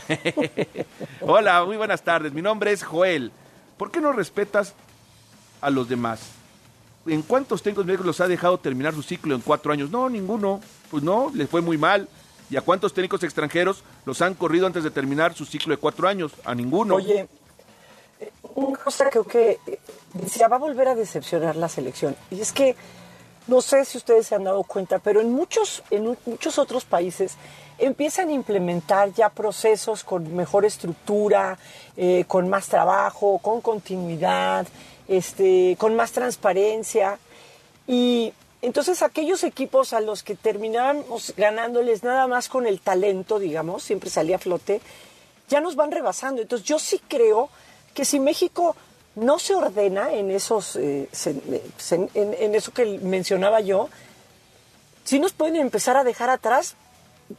Hola, muy buenas tardes. Mi nombre es Joel. ¿Por qué no respetas a los demás? ¿En cuántos técnicos médicos los ha dejado terminar su ciclo en cuatro años? No, ninguno. Pues no, les fue muy mal. ¿Y a cuántos técnicos extranjeros los han corrido antes de terminar su ciclo de cuatro años? A ninguno. Oye, eh, una cosa creo que eh, se va a volver a decepcionar la selección. Y es que, no sé si ustedes se han dado cuenta, pero en muchos, en muchos otros países empiezan a implementar ya procesos con mejor estructura, eh, con más trabajo, con continuidad, este, con más transparencia. Y entonces aquellos equipos a los que terminábamos ganándoles nada más con el talento, digamos, siempre salía a flote, ya nos van rebasando. Entonces yo sí creo que si México no se ordena en esos eh, en, eso que mencionaba yo, sí nos pueden empezar a dejar atrás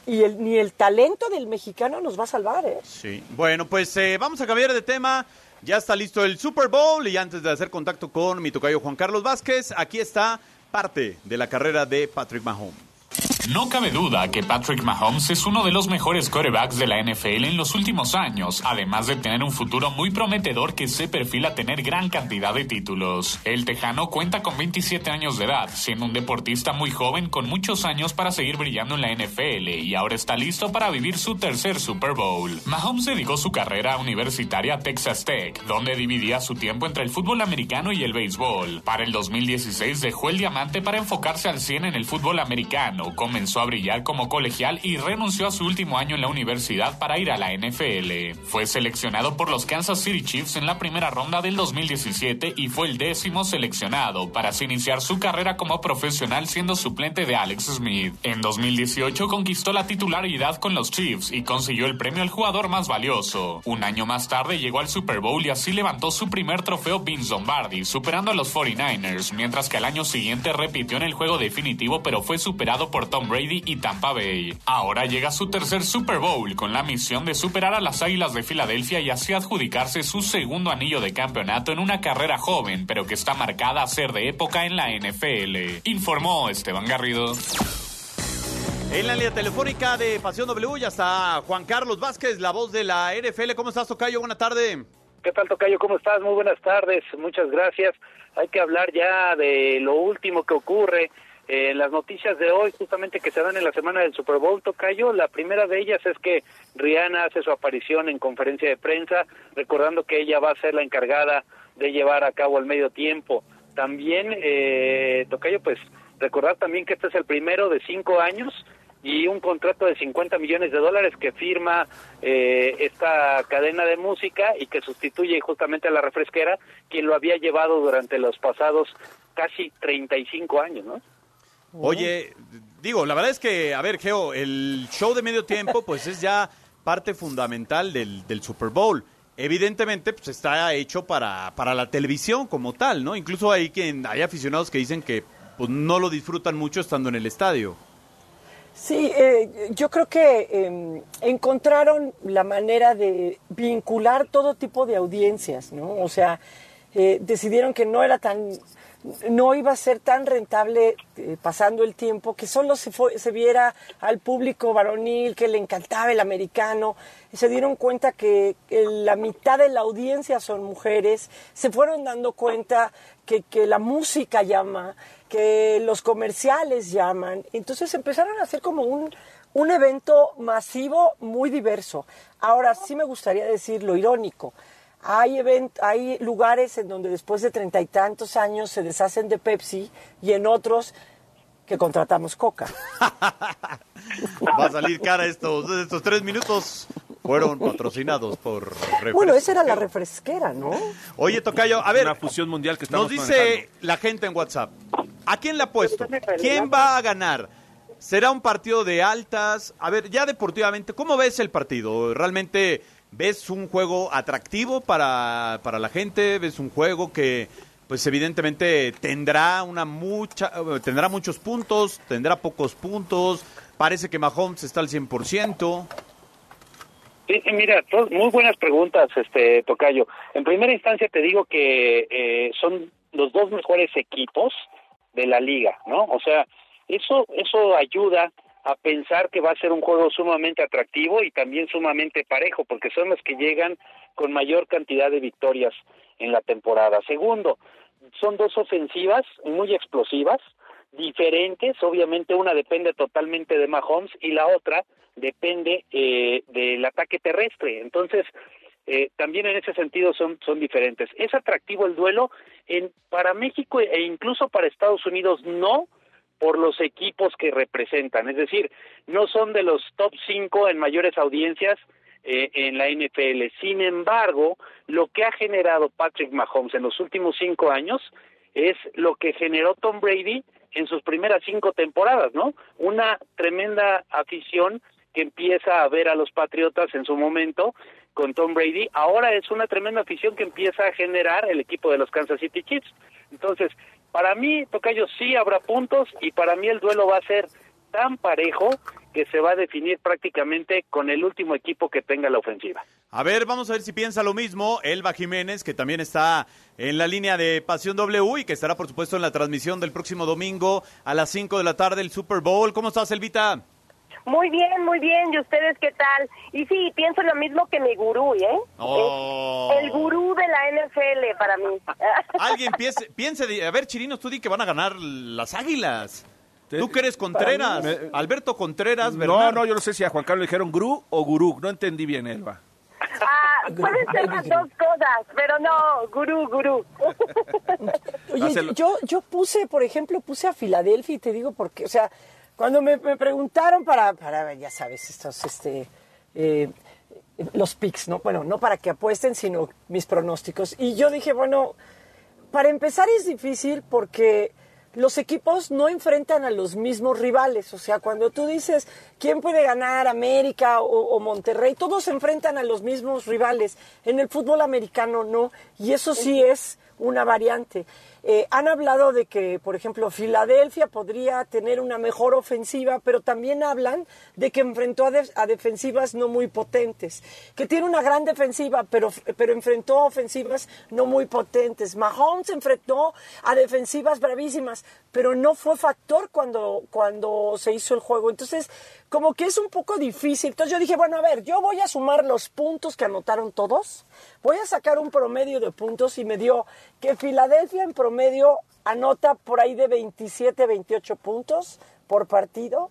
y el, ni el talento del mexicano nos va a salvar, ¿eh? Sí. Bueno, pues eh, vamos a cambiar de tema. Ya está listo el Super Bowl y antes de hacer contacto con mi tocayo Juan Carlos Vázquez, aquí está parte de la carrera de Patrick Mahomes. No cabe duda que Patrick Mahomes es uno de los mejores quarterbacks de la NFL en los últimos años, además de tener un futuro muy prometedor que se perfila tener gran cantidad de títulos. El tejano cuenta con 27 años de edad, siendo un deportista muy joven con muchos años para seguir brillando en la NFL y ahora está listo para vivir su tercer Super Bowl. Mahomes dedicó su carrera universitaria a Texas Tech, donde dividía su tiempo entre el fútbol americano y el béisbol. Para el 2016 dejó el diamante para enfocarse al 100 en el fútbol americano, comenzó a brillar como colegial y renunció a su último año en la universidad para ir a la NFL. Fue seleccionado por los Kansas City Chiefs en la primera ronda del 2017 y fue el décimo seleccionado para iniciar su carrera como profesional siendo suplente de Alex Smith. En 2018 conquistó la titularidad con los Chiefs y consiguió el premio al jugador más valioso. Un año más tarde llegó al Super Bowl y así levantó su primer trofeo Vince Lombardi, superando a los 49ers, mientras que al año siguiente repitió en el juego definitivo pero fue superado por Tom Brady y Tampa Bay. Ahora llega su tercer Super Bowl con la misión de superar a las Águilas de Filadelfia y así adjudicarse su segundo anillo de campeonato en una carrera joven, pero que está marcada a ser de época en la NFL. Informó Esteban Garrido. En la línea telefónica de Pasión W ya está Juan Carlos Vázquez, la voz de la NFL. ¿Cómo estás, Tocayo? Buena tarde. ¿Qué tal, Tocayo? ¿Cómo estás? Muy buenas tardes. Muchas gracias. Hay que hablar ya de lo último que ocurre eh, las noticias de hoy, justamente que se dan en la semana del Super Bowl, Tocayo, la primera de ellas es que Rihanna hace su aparición en conferencia de prensa, recordando que ella va a ser la encargada de llevar a cabo el medio tiempo. También, eh, Tocayo, pues recordar también que este es el primero de cinco años y un contrato de 50 millones de dólares que firma eh, esta cadena de música y que sustituye justamente a la refresquera, quien lo había llevado durante los pasados casi 35 años, ¿no? Oye, digo, la verdad es que, a ver, Geo, el show de medio tiempo, pues es ya parte fundamental del, del Super Bowl. Evidentemente, pues está hecho para, para la televisión como tal, ¿no? Incluso hay quien hay aficionados que dicen que pues, no lo disfrutan mucho estando en el estadio. Sí, eh, yo creo que em, encontraron la manera de vincular todo tipo de audiencias, ¿no? O sea, eh, decidieron que no era tan no iba a ser tan rentable eh, pasando el tiempo, que solo se, se viera al público varonil que le encantaba el americano, se dieron cuenta que la mitad de la audiencia son mujeres, se fueron dando cuenta que, que la música llama, que los comerciales llaman, entonces empezaron a hacer como un, un evento masivo muy diverso. Ahora sí me gustaría decir lo irónico. Hay, event hay lugares en donde después de treinta y tantos años se deshacen de Pepsi y en otros que contratamos Coca. Va a salir cara estos, estos tres minutos. fueron patrocinados por refrescos. Bueno, esa era la refresquera, ¿no? Oye, Tocayo, a ver. Una fusión mundial que Nos estamos dice manejando. la gente en WhatsApp. ¿A quién le apuesto? ¿Quién va a ganar? ¿Será un partido de altas? A ver, ya deportivamente, ¿cómo ves el partido? ¿Realmente ves un juego atractivo para, para la gente? ¿Ves un juego que, pues evidentemente tendrá una mucha, tendrá muchos puntos, tendrá pocos puntos? Parece que Mahomes está al 100%. Sí, mira, muy buenas preguntas, este Tocayo. En primera instancia te digo que eh, son los dos mejores equipos de la liga, ¿no? O sea, eso eso ayuda a pensar que va a ser un juego sumamente atractivo y también sumamente parejo, porque son los que llegan con mayor cantidad de victorias en la temporada. Segundo, son dos ofensivas muy explosivas, diferentes, obviamente una depende totalmente de Mahomes y la otra depende eh, del ataque terrestre. Entonces, eh, también en ese sentido son, son diferentes. ¿Es atractivo el duelo? En, para México e incluso para Estados Unidos no, por los equipos que representan. Es decir, no son de los top 5 en mayores audiencias eh, en la NFL. Sin embargo, lo que ha generado Patrick Mahomes en los últimos cinco años es lo que generó Tom Brady en sus primeras cinco temporadas, ¿no? Una tremenda afición que empieza a ver a los Patriotas en su momento con Tom Brady. Ahora es una tremenda afición que empieza a generar el equipo de los Kansas City Chiefs. Entonces, para mí, Tocayo, sí habrá puntos y para mí el duelo va a ser tan parejo que se va a definir prácticamente con el último equipo que tenga la ofensiva. A ver, vamos a ver si piensa lo mismo. Elba Jiménez, que también está en la línea de Pasión W y que estará, por supuesto, en la transmisión del próximo domingo a las 5 de la tarde, el Super Bowl. ¿Cómo estás, Elvita? Muy bien, muy bien. ¿Y ustedes qué tal? Y sí, pienso lo mismo que mi gurú, ¿eh? Oh. El gurú de la NFL para mí. Alguien piense, piense de- a ver, Chirinos, tú di que van a ganar las Águilas. Tú que eres Contreras, Me- Alberto Contreras, No, Bernard. no, yo no sé si a Juan Carlos le dijeron gurú o gurú. No entendí bien, Elba. Ah, pueden ser las dos cosas, pero no, gurú, gurú. Oye, yo, yo puse, por ejemplo, puse a Filadelfia y te digo porque, o sea, cuando me, me preguntaron para, para, ya sabes, estos, este, eh, los picks, ¿no? Bueno, no para que apuesten, sino mis pronósticos. Y yo dije, bueno, para empezar es difícil porque los equipos no enfrentan a los mismos rivales. O sea, cuando tú dices quién puede ganar, América o, o Monterrey, todos se enfrentan a los mismos rivales. En el fútbol americano no. Y eso sí es una variante. Eh, han hablado de que, por ejemplo, Filadelfia podría tener una mejor ofensiva, pero también hablan de que enfrentó a, de- a defensivas no muy potentes, que tiene una gran defensiva, pero, pero enfrentó a ofensivas no muy potentes. Mahomes enfrentó a defensivas bravísimas, pero no fue factor cuando, cuando se hizo el juego. Entonces, como que es un poco difícil. Entonces yo dije, bueno, a ver, yo voy a sumar los puntos que anotaron todos, voy a sacar un promedio de puntos y me dio que Filadelfia en promedio anota por ahí de 27, 28 puntos por partido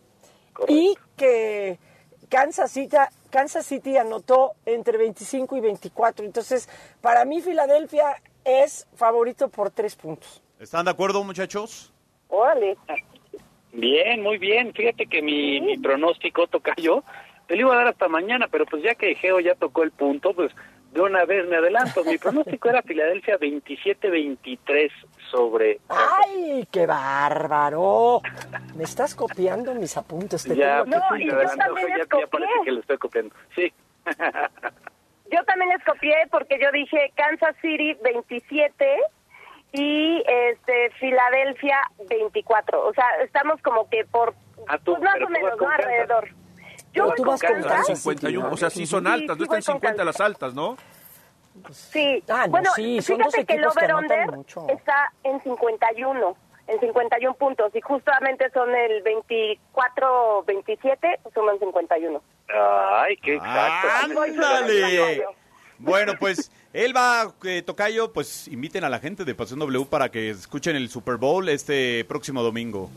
y que Kansas City, Kansas City anotó entre 25 y 24. Entonces, para mí Filadelfia es favorito por tres puntos. ¿Están de acuerdo, muchachos? Órale. Bien, muy bien. Fíjate que mi, mi pronóstico Tocayo, te lo iba a dar hasta mañana, pero pues ya que Geo ya tocó el punto, pues de una vez me adelanto. Mi pronóstico era Filadelfia 27-23 sobre... ¡Ay, qué bárbaro! Me estás copiando mis apuntes. Te Ya, tengo pues, yo también ya, parece que lo estoy copiando. Sí. Yo también les copié porque yo dije Kansas City 27 y este Filadelfia 24. O sea, estamos como que por Ah, tú, pues más o menos, ¿no? Alrededor. Yo voy tú con vas con Kansas. Kansas. 51, o sea, sí son altas, sí no están voy con 50 Kansas. las altas, ¿no? Sí. Ah, no, bueno, sí, son dos fíjate que el over-under está en 51, en 51 puntos y justamente son el 24-27, suman 51. Ay, qué exacto. ¡Ándale! Bueno, pues Elba, eh, Tocayo, pues inviten a la gente de Pasión W para que escuchen el Super Bowl este próximo domingo.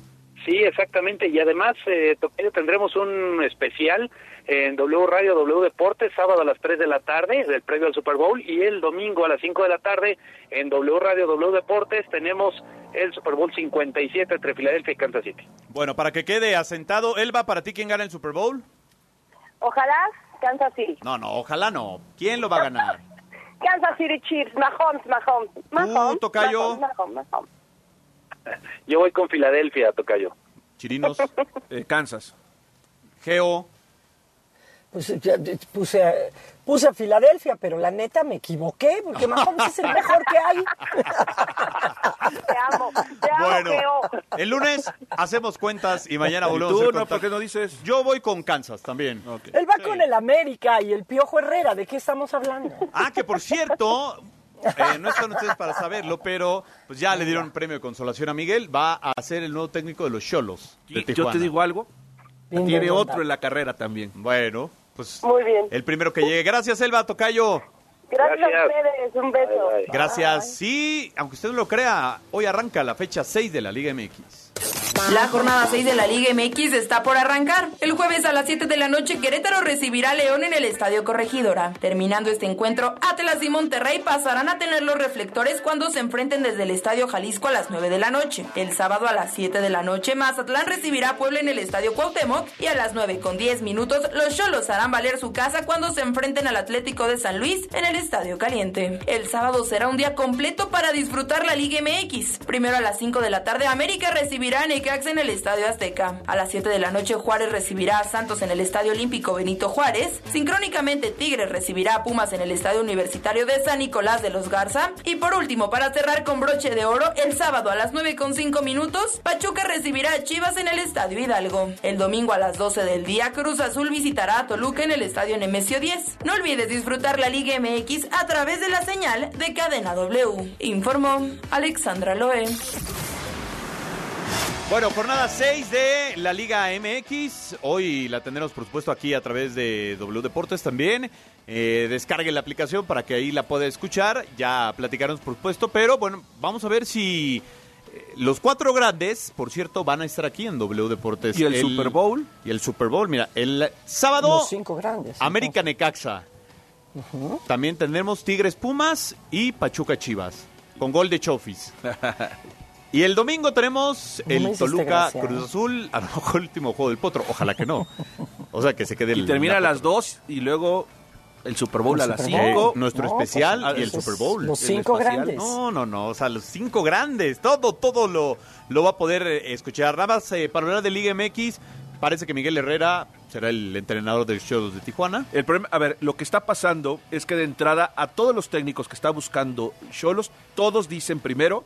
Sí, exactamente. Y además, eh, Tocayo, tendremos un especial en W Radio, W Deportes, sábado a las 3 de la tarde, del previo al Super Bowl, y el domingo a las 5 de la tarde en W Radio, W Deportes, tenemos el Super Bowl 57 entre Filadelfia y Kansas City. Bueno, para que quede asentado, Elba, ¿para ti quién gana el Super Bowl? Ojalá Kansas City. No, no, ojalá no. ¿Quién lo va a ganar? Kansas City Chiefs, Mahomes, Mahomes. Mahomes, tocayo? Mahomes, Mahomes, Mahomes. Yo voy con Filadelfia, Tocayo. Chirinos. Eh, Kansas. Geo. Pues ya, puse, a- puse a Filadelfia, pero la neta me equivoqué, porque Mahomes es el mejor que hay. Te amo, te amo, Bueno, el lunes hacemos cuentas y mañana ¿Y volvemos tú, a hacer no? contacto. ¿Por qué no dices? Yo voy con Kansas también. Él va con el América y el Piojo Herrera. ¿De qué estamos hablando? Ah, que por cierto, eh, no están ustedes para saberlo, pero pues ya le dieron premio de consolación a Miguel. Va a ser el nuevo técnico de los Cholos de Yo te digo algo. Tiene otro en la carrera también. Bueno, pues Muy bien. el primero que llegue. Gracias, Elba Tocayo. Gracias, a ustedes. Un beso. Gracias. Sí, aunque usted no lo crea, hoy arranca la fecha 6 de la Liga MX. La jornada 6 de la Liga MX está por arrancar. El jueves a las 7 de la noche Querétaro recibirá a León en el Estadio Corregidora. Terminando este encuentro, Atlas y Monterrey pasarán a tener los reflectores cuando se enfrenten desde el Estadio Jalisco a las 9 de la noche. El sábado a las 7 de la noche Mazatlán recibirá a Puebla en el Estadio Cuauhtémoc y a las 9 con 10 minutos los Cholos harán valer su casa cuando se enfrenten al Atlético de San Luis en el Estadio Caliente. El sábado será un día completo para disfrutar la Liga MX. Primero a las 5 de la tarde América recibirá a En el Estadio Azteca. A las 7 de la noche Juárez recibirá a Santos en el Estadio Olímpico Benito Juárez. Sincrónicamente Tigres recibirá a Pumas en el Estadio Universitario de San Nicolás de los Garza. Y por último, para cerrar con broche de oro, el sábado a las 9 con 5 minutos, Pachuca recibirá a Chivas en el Estadio Hidalgo. El domingo a las 12 del día, Cruz Azul visitará a Toluca en el Estadio Nemesio 10. No olvides disfrutar la Liga MX a través de la señal de Cadena W. Informó Alexandra Loe. Bueno, jornada 6 de la Liga MX. Hoy la tendremos, por supuesto, aquí a través de W Deportes también. Eh, descargue la aplicación para que ahí la pueda escuchar. Ya platicaremos, por supuesto. Pero bueno, vamos a ver si eh, los cuatro grandes, por cierto, van a estar aquí en W Deportes. ¿Y el Super Bowl? Y el Super Bowl, mira, el sábado, Los cinco grandes. América Necaxa. También tendremos Tigres Pumas y Pachuca Chivas. Con gol de Chofis. Y el domingo tenemos No el Toluca gracia. Cruz Azul, a lo mejor el último juego del Potro, ojalá que no. O sea, que se quede el Y termina a la- las 2 y luego el Super Bowl El a las Super 5. Bowl. nuestro No, especial pues, y el Super Bowl. los cinco grandes. No, no, no, o sea, los cinco grandes, todo, todo lo, lo va a poder eh, escuchar. Nada más, eh, para hablar de Liga MX, parece que Miguel Herrera será el entrenador de Cholos de Tijuana. El problema, a ver, lo que está pasando es que de entrada a todos los técnicos que está buscando Cholos, todos dicen primero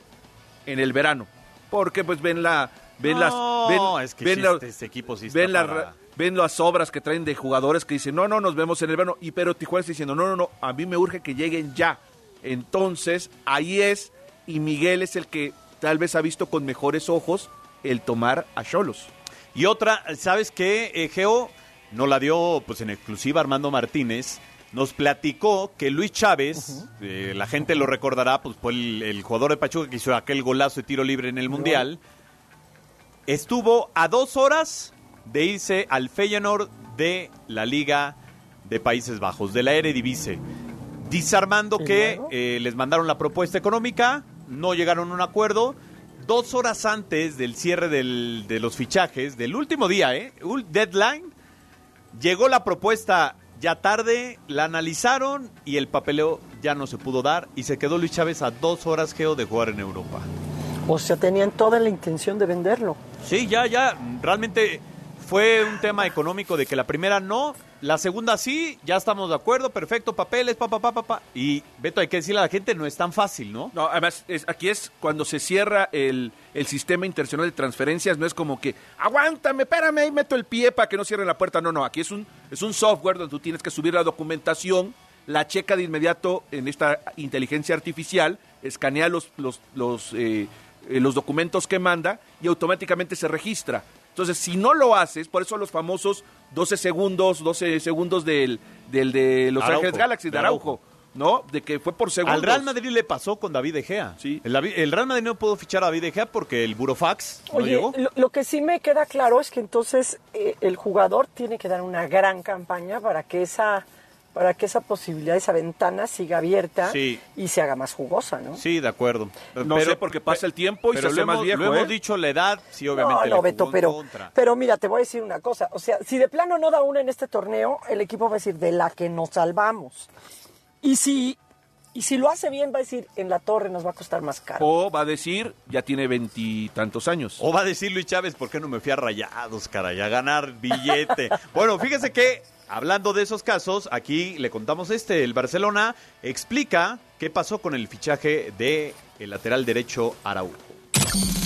en el verano, porque pues ven la ven No, las ven, es que ven la- este- este equipo sí está ven, la- para- ven las obras que traen de jugadores que dicen, "No, no, nos vemos en el verano." Y pero Tijuana está diciendo, "No, no, no, a mí me urge que lleguen ya." Entonces, ahí es y Miguel es el que tal vez ha visto con mejores ojos el tomar a Cholos. Y otra, ¿sabes qué, eh, Geo? Nos la dio pues en exclusiva Armando Martínez. Nos platicó que Luis Chávez, eh, la gente lo recordará, pues fue el, el jugador de Pachuca que hizo aquel golazo de tiro libre en el Mundial. Estuvo a dos horas de irse al Feyenoord de la Liga de Países Bajos, de la Eredivisie. Dice Armando ¿Y que eh, les mandaron la propuesta económica, no llegaron a un acuerdo. Dos horas antes del cierre del- de los fichajes, del último día, ¿eh? Deadline, llegó la propuesta ya tarde, la analizaron y el papeleo ya no se pudo dar y se quedó Luis Chávez a dos horas, Geo, de jugar en Europa. O sea, tenían toda la intención de venderlo. Sí, ya, ya, realmente fue un tema económico de que la primera no, la segunda sí, ya estamos de acuerdo, perfecto, papeles, pa, pa, pa, pa, pa. Y Beto, hay que decirle a la gente, no es tan fácil, ¿no? No, además, es- aquí es cuando se cierra el, el sistema internacional de transferencias, no es como que, aguántame, espérame, ahí meto el pie para que no cierren la puerta. No, no, aquí es un, es un software donde tú tienes que subir la documentación, la checa de inmediato en esta inteligencia artificial, escanea los, los, los, eh, eh, los documentos que manda y automáticamente se registra. Entonces, si no lo haces, por eso los famosos 12 segundos, 12 segundos del, del de Los Ángeles Galaxy, de Araujo, ¿no? De que fue por segundos. Al Real Madrid le pasó con David De Gea. Sí. El, Real Madrid no pudo fichar a David De Gea porque el burofax no Oye, llegó. lo, lo que sí me queda claro es que entonces eh, el jugador tiene que dar una gran campaña para que esa para que esa posibilidad, esa ventana siga abierta Sí. y se haga más jugosa, ¿no? Sí, de acuerdo. No sé, porque pasa el tiempo y pero se hace lo más viejo, Lo ¿eh? hemos dicho, la edad, sí, obviamente. No, no, Beto, pero, contra. pero mira, te voy a decir una cosa. O sea, si de plano no da una en este torneo, el equipo va a decir de la que nos salvamos. Y si, y si lo hace bien, va a decir en la torre nos va a costar más caro. O va a decir, ya tiene veintitantos años. O va a decir Luis Chávez, ¿por qué no me fui a rayados, caray? A ganar billete. bueno, fíjese que, hablando de esos casos, aquí le contamos este. El Barcelona explica qué pasó con el fichaje de lateral derecho Araujo.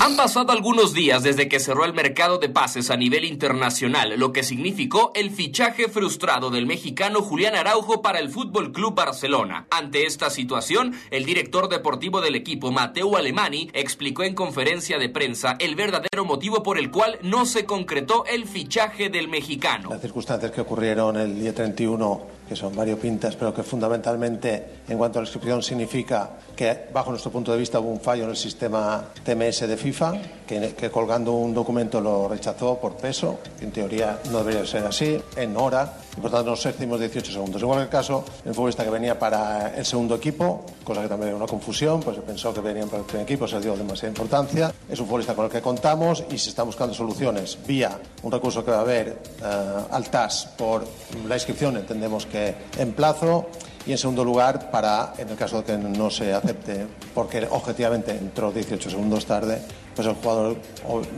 Han pasado algunos días desde que cerró el mercado de pases a nivel internacional, lo que significó el fichaje frustrado del mexicano Julián Araujo para el Fútbol Club Barcelona. Ante esta situación, el director deportivo del equipo, Mateo Alemani, explicó en conferencia de prensa el verdadero motivo por el cual no se concretó el fichaje del mexicano. Las circunstancias que ocurrieron el día 31, que son variopintas, pero que fundamentalmente en cuanto a la inscripción significa que bajo nuestro punto de vista hubo un fallo en el sistema TMS de FIFA, que, que colgando un documento lo rechazó por peso, que en teoría no debería ser así, en hora, y por tanto nos excedimos 18 segundos. En cualquier caso, el futbolista que venía para el segundo equipo, cosa que también era una confusión, pues se pensó que venían para el primer equipo, se le dio demasiada importancia. Es un futbolista con el que contamos y se están buscando soluciones vía un recurso que va a haber eh, al TAS por la inscripción, entendemos que en plazo. Y en segundo lugar, para, en el caso de que no se acepte, porque objetivamente entró 18 segundos tarde, pues el jugador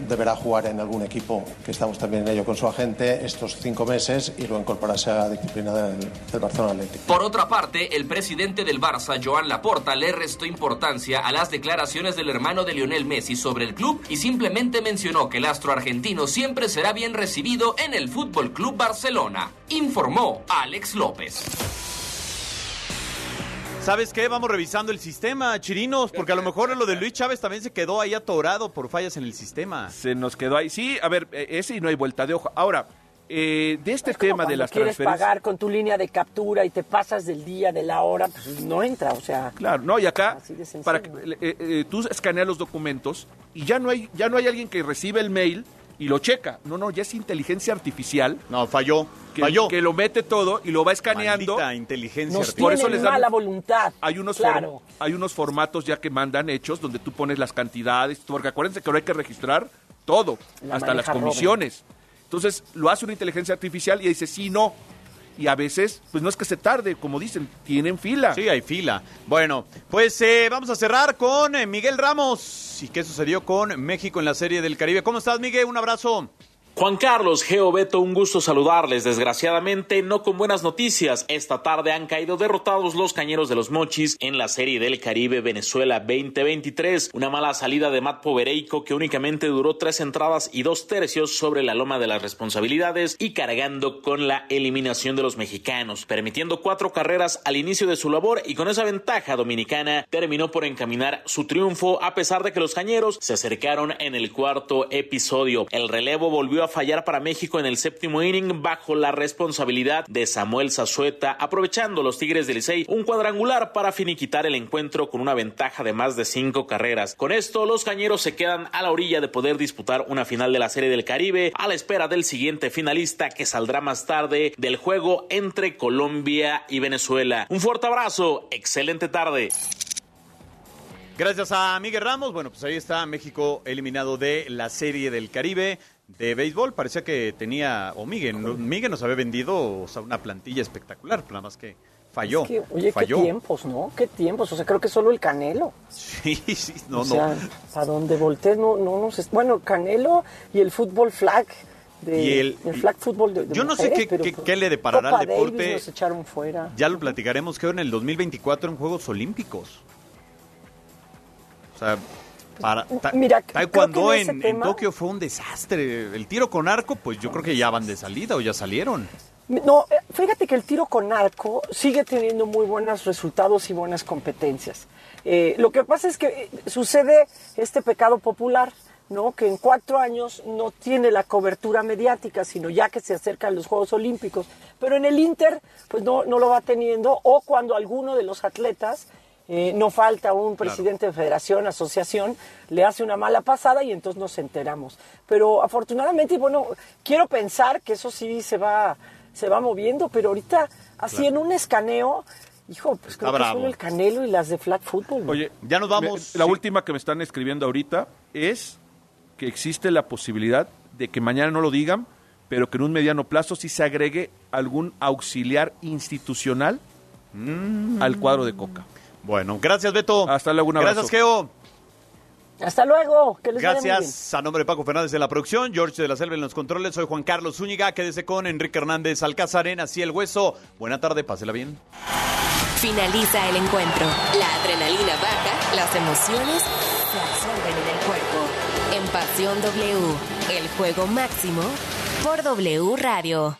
deberá jugar en algún equipo, que estamos también en ello con su agente, estos cinco meses y luego incorporarse a la disciplina del, del Barcelona Atlético. Por otra parte, el presidente del Barça, Joan Laporta, le restó importancia a las declaraciones del hermano de Lionel Messi sobre el club y simplemente mencionó que el astro argentino siempre será bien recibido en el Fútbol Club Barcelona, informó Alex López. ¿Sabes qué? Vamos revisando el sistema, Chirinos, porque a lo mejor lo de Luis Chávez también se quedó ahí atorado por fallas en el sistema. Se nos quedó ahí. Sí, a ver, eh, ese y no hay vuelta de hoja. Ahora, eh, de este tema de las quieres transferencias. pagar con tu línea de captura y te pasas del día, de la hora, pues no entra, o sea. Claro, no, y acá Así de sencillo. para que, eh, eh, tú escaneas los documentos y ya no hay ya no hay alguien que recibe el mail y lo checa. No, no, ya es inteligencia artificial. No, falló. Que, falló. que lo mete todo y lo va escaneando. Maldita inteligencia Nos artificial. tienen les dan- mala voluntad. Hay unos, Claro. form- hay unos formatos ya que mandan hechos donde tú pones las cantidades, porque acuérdense que ahora hay que registrar todo, La hasta las Robin. comisiones. Entonces lo hace una inteligencia artificial y dice sí, no. Y a veces, pues no es que se tarde, como dicen, tienen fila. Sí, hay fila. Bueno, pues eh, vamos a cerrar con eh, Miguel Ramos. ¿Y qué sucedió con México en la Serie del Caribe? ¿Cómo estás, Miguel? Un abrazo. Juan Carlos, Geo Beto, un gusto saludarles. Desgraciadamente, no con buenas noticias. Esta tarde han caído derrotados los cañeros de los Mochis en la Serie del Caribe Venezuela 2023. Una mala salida de Matt Povereico que únicamente duró tres entradas y dos tercios sobre la loma de las responsabilidades y cargando con la eliminación de los mexicanos, permitiendo cuatro carreras al inicio de su labor y con esa ventaja dominicana terminó por encaminar su triunfo a pesar de que los cañeros se acercaron en el cuarto episodio. El relevo volvió a fallar para México en el séptimo inning bajo la responsabilidad de Samuel Zazueta, aprovechando los Tigres del Licey un cuadrangular para finiquitar el encuentro con una ventaja de más de cinco carreras. Con esto, los cañeros se quedan a la orilla de poder disputar una final de la Serie del Caribe a la espera del siguiente finalista que saldrá más tarde del juego entre Colombia y Venezuela. Un fuerte abrazo, excelente tarde. Gracias a Miguel Ramos. Bueno, pues ahí está México eliminado de la Serie del Caribe de béisbol. Parecía que tenía, o Miguel, Miguel nos había vendido o sea, una plantilla espectacular, nada más que falló. Es que, oye, falló. qué tiempos, ¿no? Qué tiempos. O sea, creo que solo el Canelo. Sí, sí, no, o sea, no. a donde voltees no, no nos... Bueno, Canelo y el fútbol flag. De, Y el- flag fútbol de, de Yo no sé qué- pues, qué le deparará al Copa deporte. Davis nos echaron fuera. Ya lo platicaremos, creo, en el 2024 en Juegos Olímpicos. O sea, para, ta- mira, taekwondo en en, en tema- Tokio fue un desastre. El tiro con arco, pues yo creo que ya van de salida o ya salieron. No, eh, fíjate que el tiro con arco sigue teniendo muy buenos resultados y buenas competencias. Eh, lo que pasa es que eh, sucede este pecado popular, ¿no? Que en cuatro años no tiene la cobertura mediática, sino ya que se acercan los Juegos Olímpicos. Pero en el Inter, pues no, no lo va teniendo, o cuando alguno de los atletas, eh, no falta un presidente de federación, asociación, le hace una mala pasada y entonces nos enteramos. Pero afortunadamente, y bueno, quiero pensar que eso sí se va se va moviendo, pero ahorita así Claro. en un escaneo, hijo, pues creo Está que bravo. solo el Canelo y las de flag football. ¿no? Oye, ya nos vamos. me- la última que me están escribiendo ahorita es que existe la posibilidad de que mañana no lo digan, pero que en un mediano plazo sí se agregue algún auxiliar institucional al cuadro de Coca. Bueno, gracias Beto. Hasta luego, un abrazo. Gracias Geo. Hasta luego, que les vaya muy bien. Gracias a nombre de Paco Fernández de la producción, George de la Selva en los controles, soy Juan Carlos Zúñiga, quédese con Enrique Hernández Alcázar en Así el Hueso. Buena tarde, pásela bien. Finaliza el encuentro. La adrenalina baja, las emociones se absorben en el cuerpo. En Pasión W, el juego máximo por W Radio.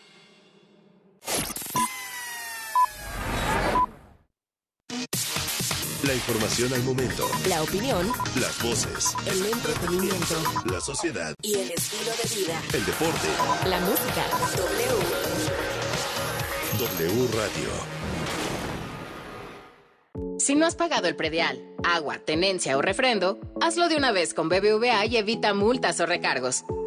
La información al momento. La opinión, Las voces. el entretenimiento La sociedad. y el estilo de vida. El deporte. La música. W. W Radio. Si no has pagado el predial, agua, tenencia o refrendo, hazlo de una vez con BBVA y evita multas o recargos.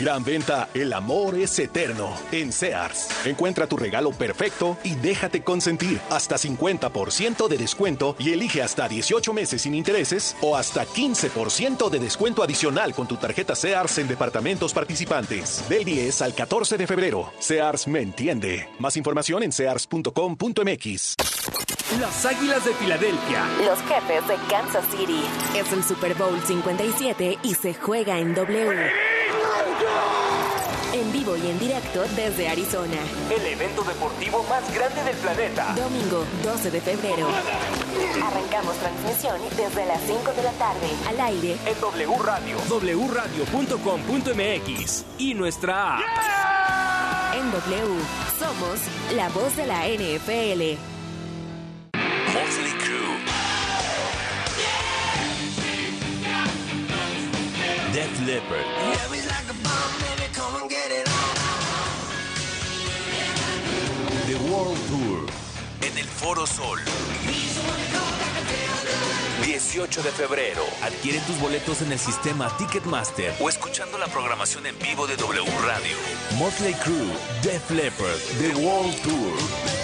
Gran venta, el amor es eterno. En Sears. Encuentra tu regalo perfecto y déjate consentir. Hasta 50% de descuento y elige hasta 18 meses sin intereses o hasta 15% de descuento adicional con tu tarjeta Sears en departamentos participantes. Del 10 al 14 de febrero. Sears me entiende. Más información en sears.com.mx. Las Águilas de Filadelfia. Los jefes de Kansas City. Es el Super Bowl 57 y se juega en W. En vivo y en directo desde Arizona. El evento deportivo más grande del planeta. Domingo 12 de febrero. Arrancamos transmisión desde las 5 de la tarde. Al aire En W Radio. wradio.com.mx y nuestra app. en W. Somos la voz de la NFL. Motley Crue. Def Leppard. The World Tour. En el Foro Sol. 18 de febrero. Adquiere tus boletos en el sistema Ticketmaster O escuchando la programación en vivo de W Radio. Motley Crue, Def Leppard, The World Tour.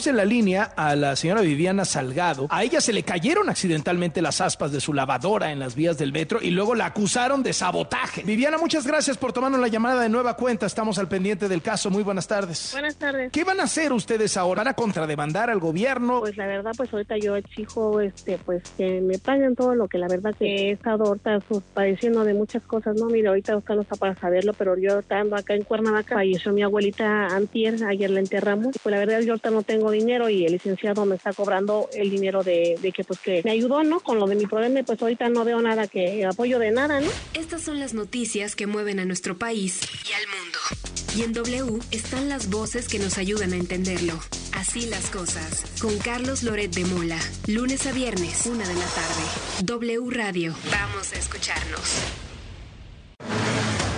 Tenemos en la línea a la señora Viviana Salgado. A ella se le cayeron accidentalmente las aspas de su lavadora en las vías del metro y luego la acusaron de sabotaje. Viviana, muchas gracias por tomarnos la llamada de nueva cuenta. Estamos al pendiente del caso. Muy buenas tardes. Buenas tardes. ¿Qué van a hacer ustedes ahora? ¿Van a contrademandar al gobierno? Pues la verdad, pues ahorita yo exijo, este, pues que me paguen todo lo que la verdad que he estado ahorita pues, padeciendo de muchas cosas, ¿no? Mira, ahorita usted no está para saberlo, pero yo estando acá en Cuernavaca, falleció mi abuelita antier, ayer la enterramos. Pues la verdad yo ahorita no tengo dinero y el licenciado me está cobrando el dinero de, de que pues que me ayudó, ¿no? Con lo de mi problema, y pues ahorita no veo nada que apoyo de nada, ¿no? Estas son las noticias que mueven a nuestro país y al mundo. Y en W están las voces que nos ayudan a entenderlo. Así las cosas. Con Carlos Loret de Mola. Lunes a viernes, una de la tarde. W Radio. Vamos a escucharnos.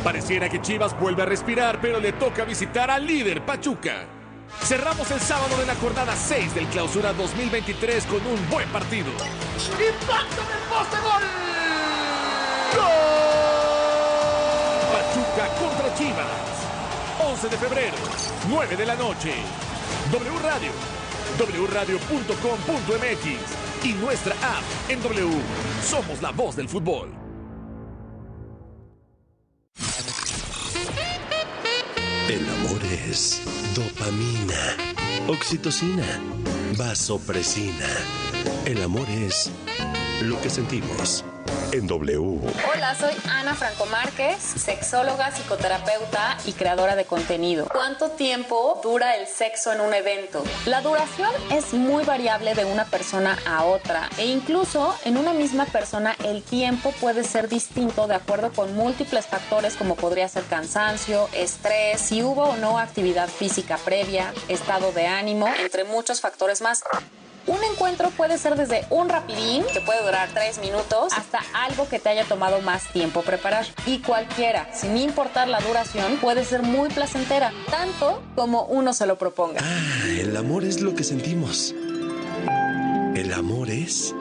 Pareciera que Chivas vuelve a respirar, pero le toca visitar al líder Pachuca. Cerramos el sábado de la jornada 6 del Clausura 2023 con un buen partido. ¡Impacto en el poste gol! Pachuca contra Chivas. 11 de febrero, 9 de la noche. W Radio, wradio.com.mx y nuestra app en W. Somos la voz del fútbol. El amor es dopamina, oxitocina, vasopresina. El amor es lo que sentimos Hola, soy Ana Franco Márquez, sexóloga, psicoterapeuta y creadora de contenido. ¿Cuánto tiempo dura el sexo en un evento? La duración es muy variable de una persona a otra e incluso en una misma persona el tiempo puede ser distinto de acuerdo con múltiples factores como podría ser cansancio, estrés, si hubo o no actividad física previa, estado de ánimo, entre muchos factores más. Un encuentro puede ser desde un rapidín, que puede durar tres minutos, hasta algo que te haya tomado más tiempo preparar. Y cualquiera, sin importar la duración, puede ser muy placentera, tanto como uno se lo proponga. Ah, el amor es lo que sentimos. El amor es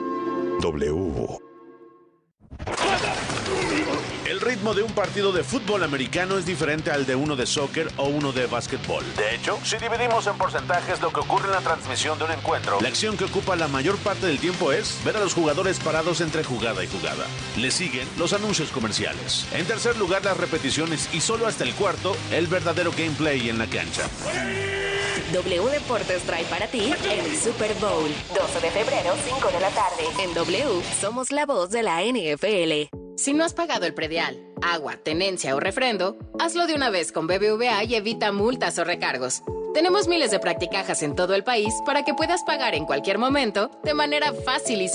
W. El ritmo de un partido de fútbol americano es diferente al de uno de soccer o uno de básquetbol. De hecho, si dividimos en porcentajes lo que ocurre en la transmisión de un encuentro, la acción que ocupa la mayor parte del tiempo es ver a los jugadores parados entre jugada y jugada. Le siguen los anuncios comerciales. En tercer lugar, las repeticiones y solo hasta el cuarto, el verdadero gameplay en la cancha. W Deportes trae para ti el Super Bowl. 12 de febrero, 5 de la tarde. En W somos la voz de la NFL. Si no has pagado el predial, agua, tenencia o refrendo, hazlo de una vez con BBVA y evita multas o recargos. Tenemos miles de practicajas en todo el país para que puedas pagar en cualquier momento de manera fácil y segura.